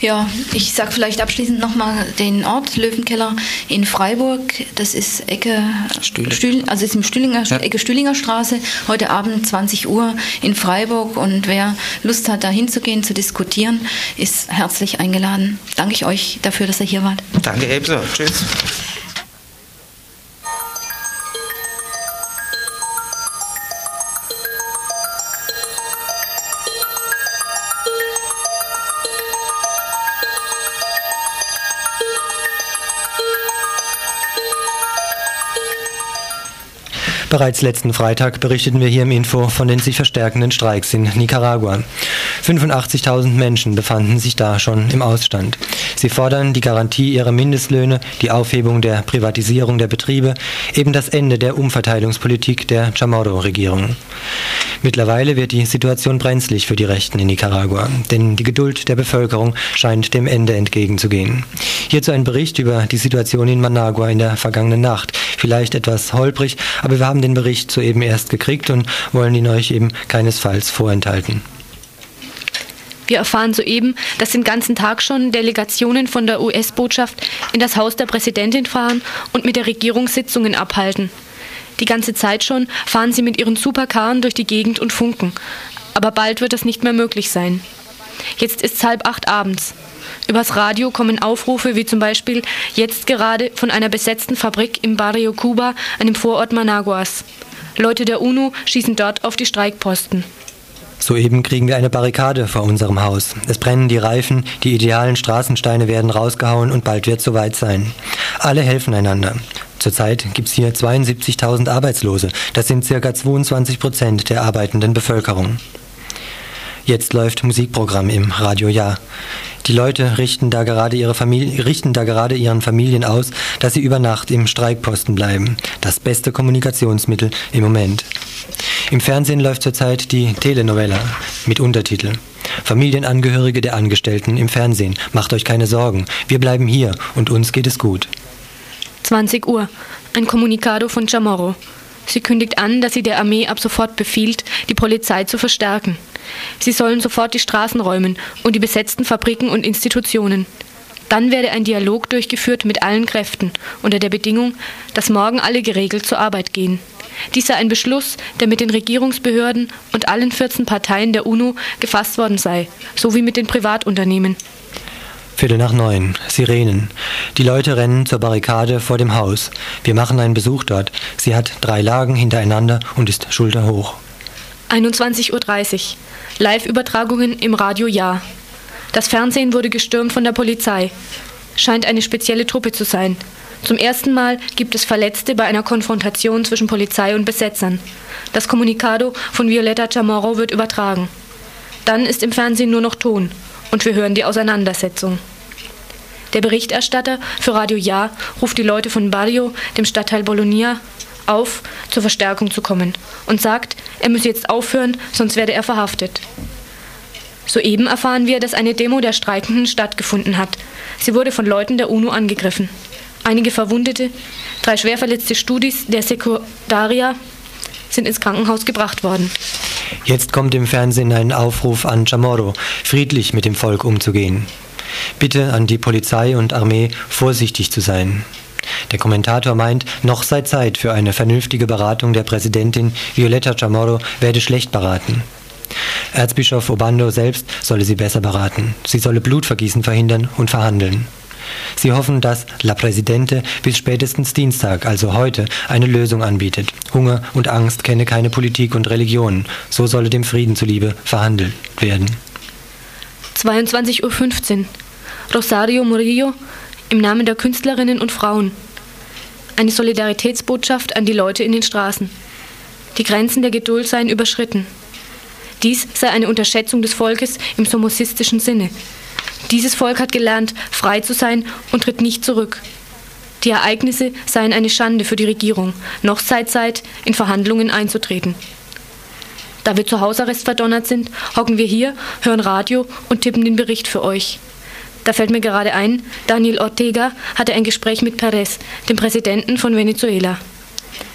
Ja, ich sage vielleicht abschließend nochmal den Ort, Löwenkeller in Freiburg. Das ist Ecke Stühle. Stühl, also ist im Stühlinger, ja. Ecke Stühlinger Straße, heute Abend 20 Uhr in Freiburg. Und wer Lust hat, da hinzugehen, zu diskutieren, ist herzlich eingeladen. Danke ich euch dafür, dass ihr hier wart. Danke ebenso. Tschüss. Bereits letzten Freitag berichteten wir hier im Info von den sich verstärkenden Streiks in Nicaragua. 85.000 Menschen befanden sich da schon im Ausstand. Sie fordern die Garantie ihrer Mindestlöhne, die Aufhebung der Privatisierung der Betriebe, eben das Ende der Umverteilungspolitik der Chamorro-Regierung. Mittlerweile wird die Situation brenzlig für die Rechten in Nicaragua, denn die Geduld der Bevölkerung scheint dem Ende entgegenzugehen. Hierzu ein Bericht über die Situation in Managua in der vergangenen Nacht. Vielleicht etwas holprig, aber wir haben den Bericht soeben erst gekriegt und wollen ihn euch eben keinesfalls vorenthalten. Wir erfahren soeben, dass den ganzen Tag schon Delegationen von der US-Botschaft in das Haus der Präsidentin fahren und mit der Regierung Sitzungen abhalten. Die ganze Zeit schon fahren sie mit ihren Supercaren durch die Gegend und funken. Aber bald wird das nicht mehr möglich sein. Jetzt ist es halb acht abends. Übers Radio kommen Aufrufe wie zum Beispiel jetzt gerade von einer besetzten Fabrik im Barrio Cuba, einem Vorort Managuas. Leute der UNO schießen dort auf die Streikposten. Soeben kriegen wir eine Barrikade vor unserem Haus. Es brennen die Reifen, die idealen Straßensteine werden rausgehauen und bald wird es soweit sein. Alle helfen einander. Zurzeit gibt es hier 72.000 Arbeitslose. Das sind circa 22 Prozent der arbeitenden Bevölkerung. Jetzt läuft Musikprogramm im Radio Ja. Die Leute richten da, gerade ihre richten da gerade ihren Familien aus, dass sie über Nacht im Streikposten bleiben. Das beste Kommunikationsmittel im Moment. Im Fernsehen läuft zurzeit die Telenovela mit Untertitel. Familienangehörige der Angestellten im Fernsehen, macht euch keine Sorgen, wir bleiben hier und uns geht es gut. 20 Uhr. Ein Kommunikado von Chamorro. Sie kündigt an, dass sie der Armee ab sofort befiehlt, die Polizei zu verstärken. Sie sollen sofort die Straßen räumen und die besetzten Fabriken und Institutionen. Dann werde ein Dialog durchgeführt mit allen Kräften, unter der Bedingung, dass morgen alle geregelt zur Arbeit gehen. Dies sei ein Beschluss, der mit den Regierungsbehörden und allen 14 Parteien der UNO gefasst worden sei, sowie mit den Privatunternehmen. Viertel nach neun. Sirenen. Die Leute rennen zur Barrikade vor dem Haus. Wir machen einen Besuch dort. Sie hat drei Lagen hintereinander und ist schulterhoch. 21.30 Uhr. Live-Übertragungen im Radio Ja. Das Fernsehen wurde gestürmt von der Polizei. Scheint eine spezielle Truppe zu sein. Zum ersten Mal gibt es Verletzte bei einer Konfrontation zwischen Polizei und Besetzern. Das Kommunikado von Violetta Chamorro wird übertragen. Dann ist im Fernsehen nur noch Ton und wir hören die Auseinandersetzung. Der Berichterstatter für Radio Ja ruft die Leute von Barrio, dem Stadtteil Bologna, auf, zur Verstärkung zu kommen und sagt, er müsse jetzt aufhören, sonst werde er verhaftet. Soeben erfahren wir, dass eine Demo der Streikenden stattgefunden hat. Sie wurde von Leuten der UNO angegriffen. Einige Verwundete, drei schwerverletzte Studis der Sekundaria sind ins Krankenhaus gebracht worden. Jetzt kommt im Fernsehen ein Aufruf an Chamorro, friedlich mit dem Volk umzugehen. Bitte an die Polizei und Armee, vorsichtig zu sein. Der Kommentator meint, noch sei Zeit für eine vernünftige Beratung der Präsidentin Violetta Chamorro werde schlecht beraten. Erzbischof Obando selbst solle sie besser beraten. Sie solle Blutvergießen verhindern und verhandeln. Sie hoffen, dass La Presidente bis spätestens Dienstag, also heute, eine Lösung anbietet. Hunger und Angst kenne keine Politik und Religion. So solle dem Frieden zuliebe verhandelt werden. 22.15 Uhr. Rosario Murillo im Namen der Künstlerinnen und Frauen. Eine Solidaritätsbotschaft an die Leute in den Straßen. Die Grenzen der Geduld seien überschritten. Dies sei eine Unterschätzung des Volkes im somosistischen Sinne. Dieses Volk hat gelernt, frei zu sein und tritt nicht zurück. Die Ereignisse seien eine Schande für die Regierung, noch sei Zeit, in Verhandlungen einzutreten. Da wir zu Hausarrest verdonnert sind, hocken wir hier, hören Radio und tippen den Bericht für euch. Da fällt mir gerade ein, Daniel Ortega hatte ein Gespräch mit Perez, dem Präsidenten von Venezuela.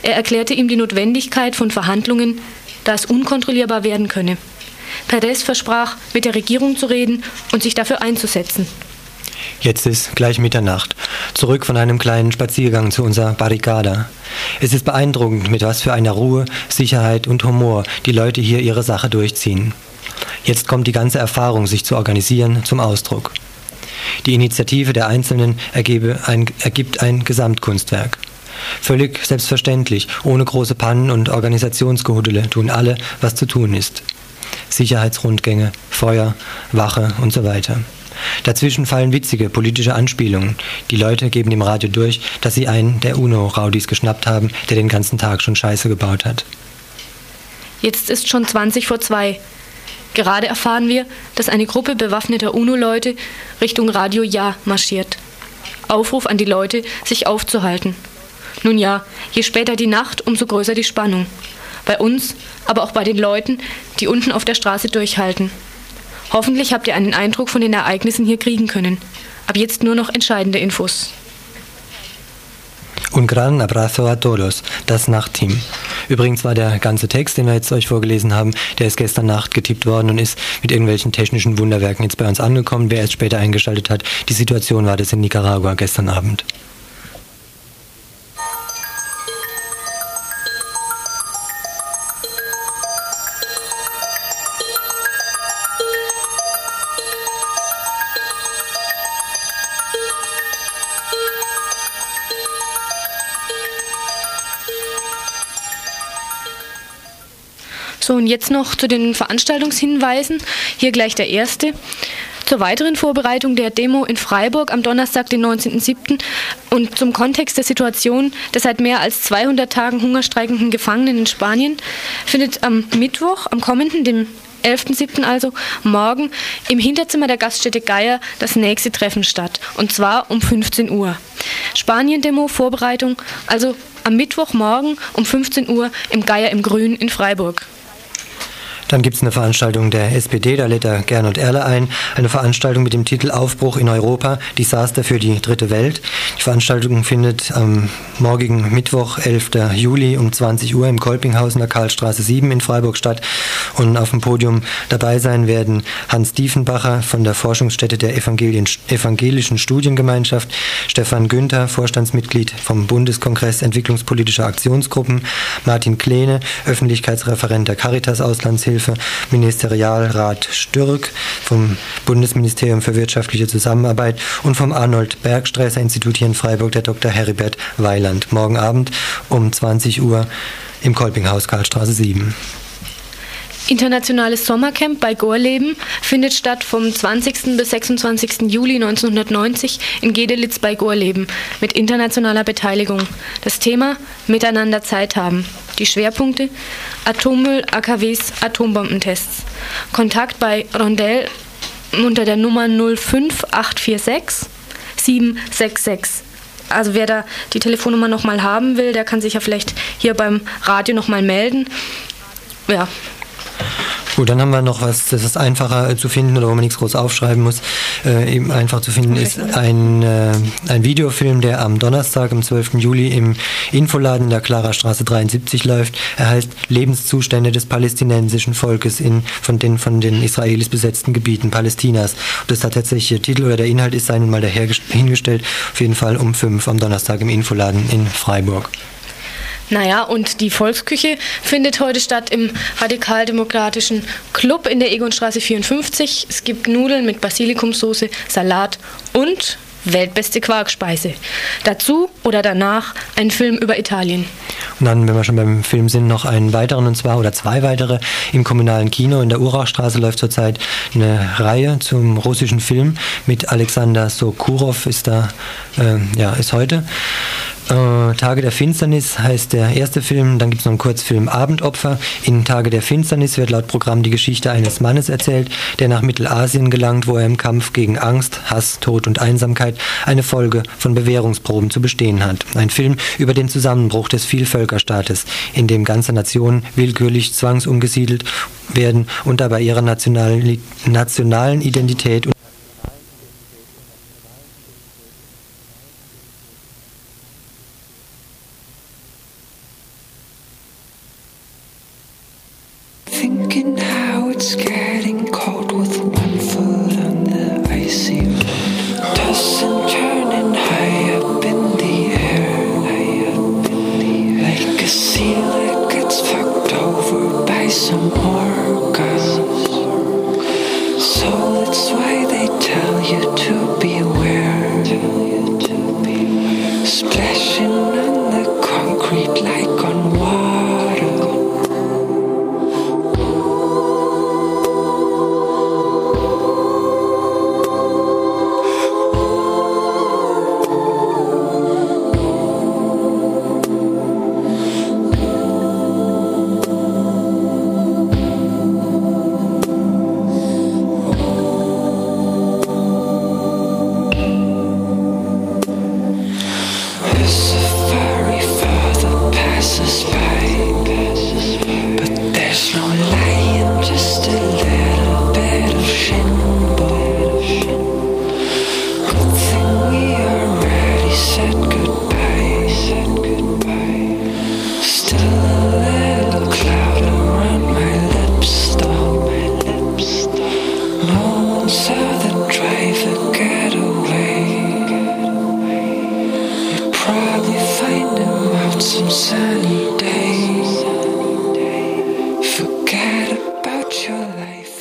Er erklärte ihm die Notwendigkeit von Verhandlungen, da es unkontrollierbar werden könne. Perez versprach, mit der Regierung zu reden und sich dafür einzusetzen. Jetzt ist gleich Mitternacht. Zurück von einem kleinen Spaziergang zu unserer Barrikada. Es ist beeindruckend, mit was für einer Ruhe, Sicherheit und Humor die Leute hier ihre Sache durchziehen. Jetzt kommt die ganze Erfahrung, sich zu organisieren, zum Ausdruck. Die Initiative der Einzelnen ein, ergibt ein Gesamtkunstwerk. Völlig selbstverständlich, ohne große Pannen und Organisationsgehudele tun alle, was zu tun ist. Sicherheitsrundgänge, Feuer, Wache und so weiter. Dazwischen fallen witzige politische Anspielungen. Die Leute geben dem Radio durch, dass sie einen der UNO-Raudis geschnappt haben, der den ganzen Tag schon Scheiße gebaut hat. Jetzt ist schon 20 vor zwei. Gerade erfahren wir, dass eine Gruppe bewaffneter UNO-Leute Richtung Radio Ja marschiert. Aufruf an die Leute, sich aufzuhalten. Nun ja, je später die Nacht, umso größer die Spannung. Bei uns, aber auch bei den Leuten, die unten auf der Straße durchhalten. Hoffentlich habt ihr einen Eindruck von den Ereignissen hier kriegen können. Ab jetzt nur noch entscheidende Infos. Un gran abrazo a todos, das Nachtteam. Übrigens war der ganze Text, den wir jetzt euch vorgelesen haben, der ist gestern Nacht getippt worden und ist mit irgendwelchen technischen Wunderwerken jetzt bei uns angekommen. Wer es später eingeschaltet hat, die Situation war das in Nicaragua gestern Abend. So, und jetzt noch zu den Veranstaltungshinweisen. Hier gleich der erste. Zur weiteren Vorbereitung der Demo in Freiburg am Donnerstag, den 19.07. und zum Kontext der Situation der seit mehr als 200 Tagen hungerstreikenden Gefangenen in Spanien findet am Mittwoch, am kommenden, dem 11.07. also, morgen im Hinterzimmer der Gaststätte Geier das nächste Treffen statt. Und zwar um 15 Uhr. Spanien-Demo, Vorbereitung, also am Mittwochmorgen um 15 Uhr im Geier im Grün in Freiburg. Dann gibt es eine Veranstaltung der SPD, da lädt er Gernot Erle ein. Eine Veranstaltung mit dem Titel Aufbruch in Europa, Desaster für die dritte Welt. Die Veranstaltung findet am morgigen Mittwoch, 11. Juli um 20 Uhr im Kolpinghaus in der Karlstraße 7 in Freiburg statt. Und auf dem Podium dabei sein werden Hans Diefenbacher von der Forschungsstätte der Evangelischen Studiengemeinschaft, Stefan Günther, Vorstandsmitglied vom Bundeskongress Entwicklungspolitischer Aktionsgruppen, Martin Kleene, Öffentlichkeitsreferent der Caritas Auslandshilfe, Hilfe, Ministerialrat Stürk vom Bundesministerium für wirtschaftliche Zusammenarbeit und vom Arnold Bergstresser Institut hier in Freiburg der Dr. Heribert Weiland. Morgen Abend um 20 Uhr im Kolpinghaus Karlstraße 7. Internationales Sommercamp bei Gorleben findet statt vom 20. bis 26. Juli 1990 in Gedelitz bei Gorleben mit internationaler Beteiligung. Das Thema Miteinander Zeit haben. Die Schwerpunkte Atommüll, AKWs, Atombombentests. Kontakt bei Rondell unter der Nummer 05846 766 also wer da die Telefonnummer nochmal haben will, der kann sich ja vielleicht hier beim Radio nochmal melden. Ja, Gut, dann haben wir noch was, das ist einfacher zu finden oder wo man nichts groß aufschreiben muss. Äh, eben einfach zu finden ist ein, äh, ein Videofilm, der am Donnerstag, am 12. Juli im Infoladen der Clara Straße 73 läuft. Er heißt Lebenszustände des palästinensischen Volkes in von den von den Israelis besetzten Gebieten Palästinas. Und das hat tatsächlich der Titel oder der Inhalt ist sei nun mal dahergestellt. Auf jeden Fall um fünf am Donnerstag im Infoladen in Freiburg. Naja, und die Volksküche findet heute statt im radikaldemokratischen Club in der Egonstraße 54. Es gibt Nudeln mit Basilikumsoße, Salat und weltbeste Quarkspeise. Dazu oder danach ein Film über Italien. Und dann, wenn wir schon beim Film sind, noch einen weiteren und zwar oder zwei weitere im kommunalen Kino. In der Urachstraße läuft zurzeit eine Reihe zum russischen Film mit Alexander Sokurov ist da, äh, ja, ist heute. Äh, Tage der Finsternis heißt der erste Film, dann gibt es noch einen Kurzfilm Abendopfer. In Tage der Finsternis wird laut Programm die Geschichte eines Mannes erzählt, der nach Mittelasien gelangt, wo er im Kampf gegen Angst, Hass, Tod und Einsamkeit eine Folge von Bewährungsproben zu bestehen hat. Ein Film über den Zusammenbruch des Vielvölkerstaates, in dem ganze Nationen willkürlich zwangsumgesiedelt werden und dabei ihrer nationalen, Identität Thinking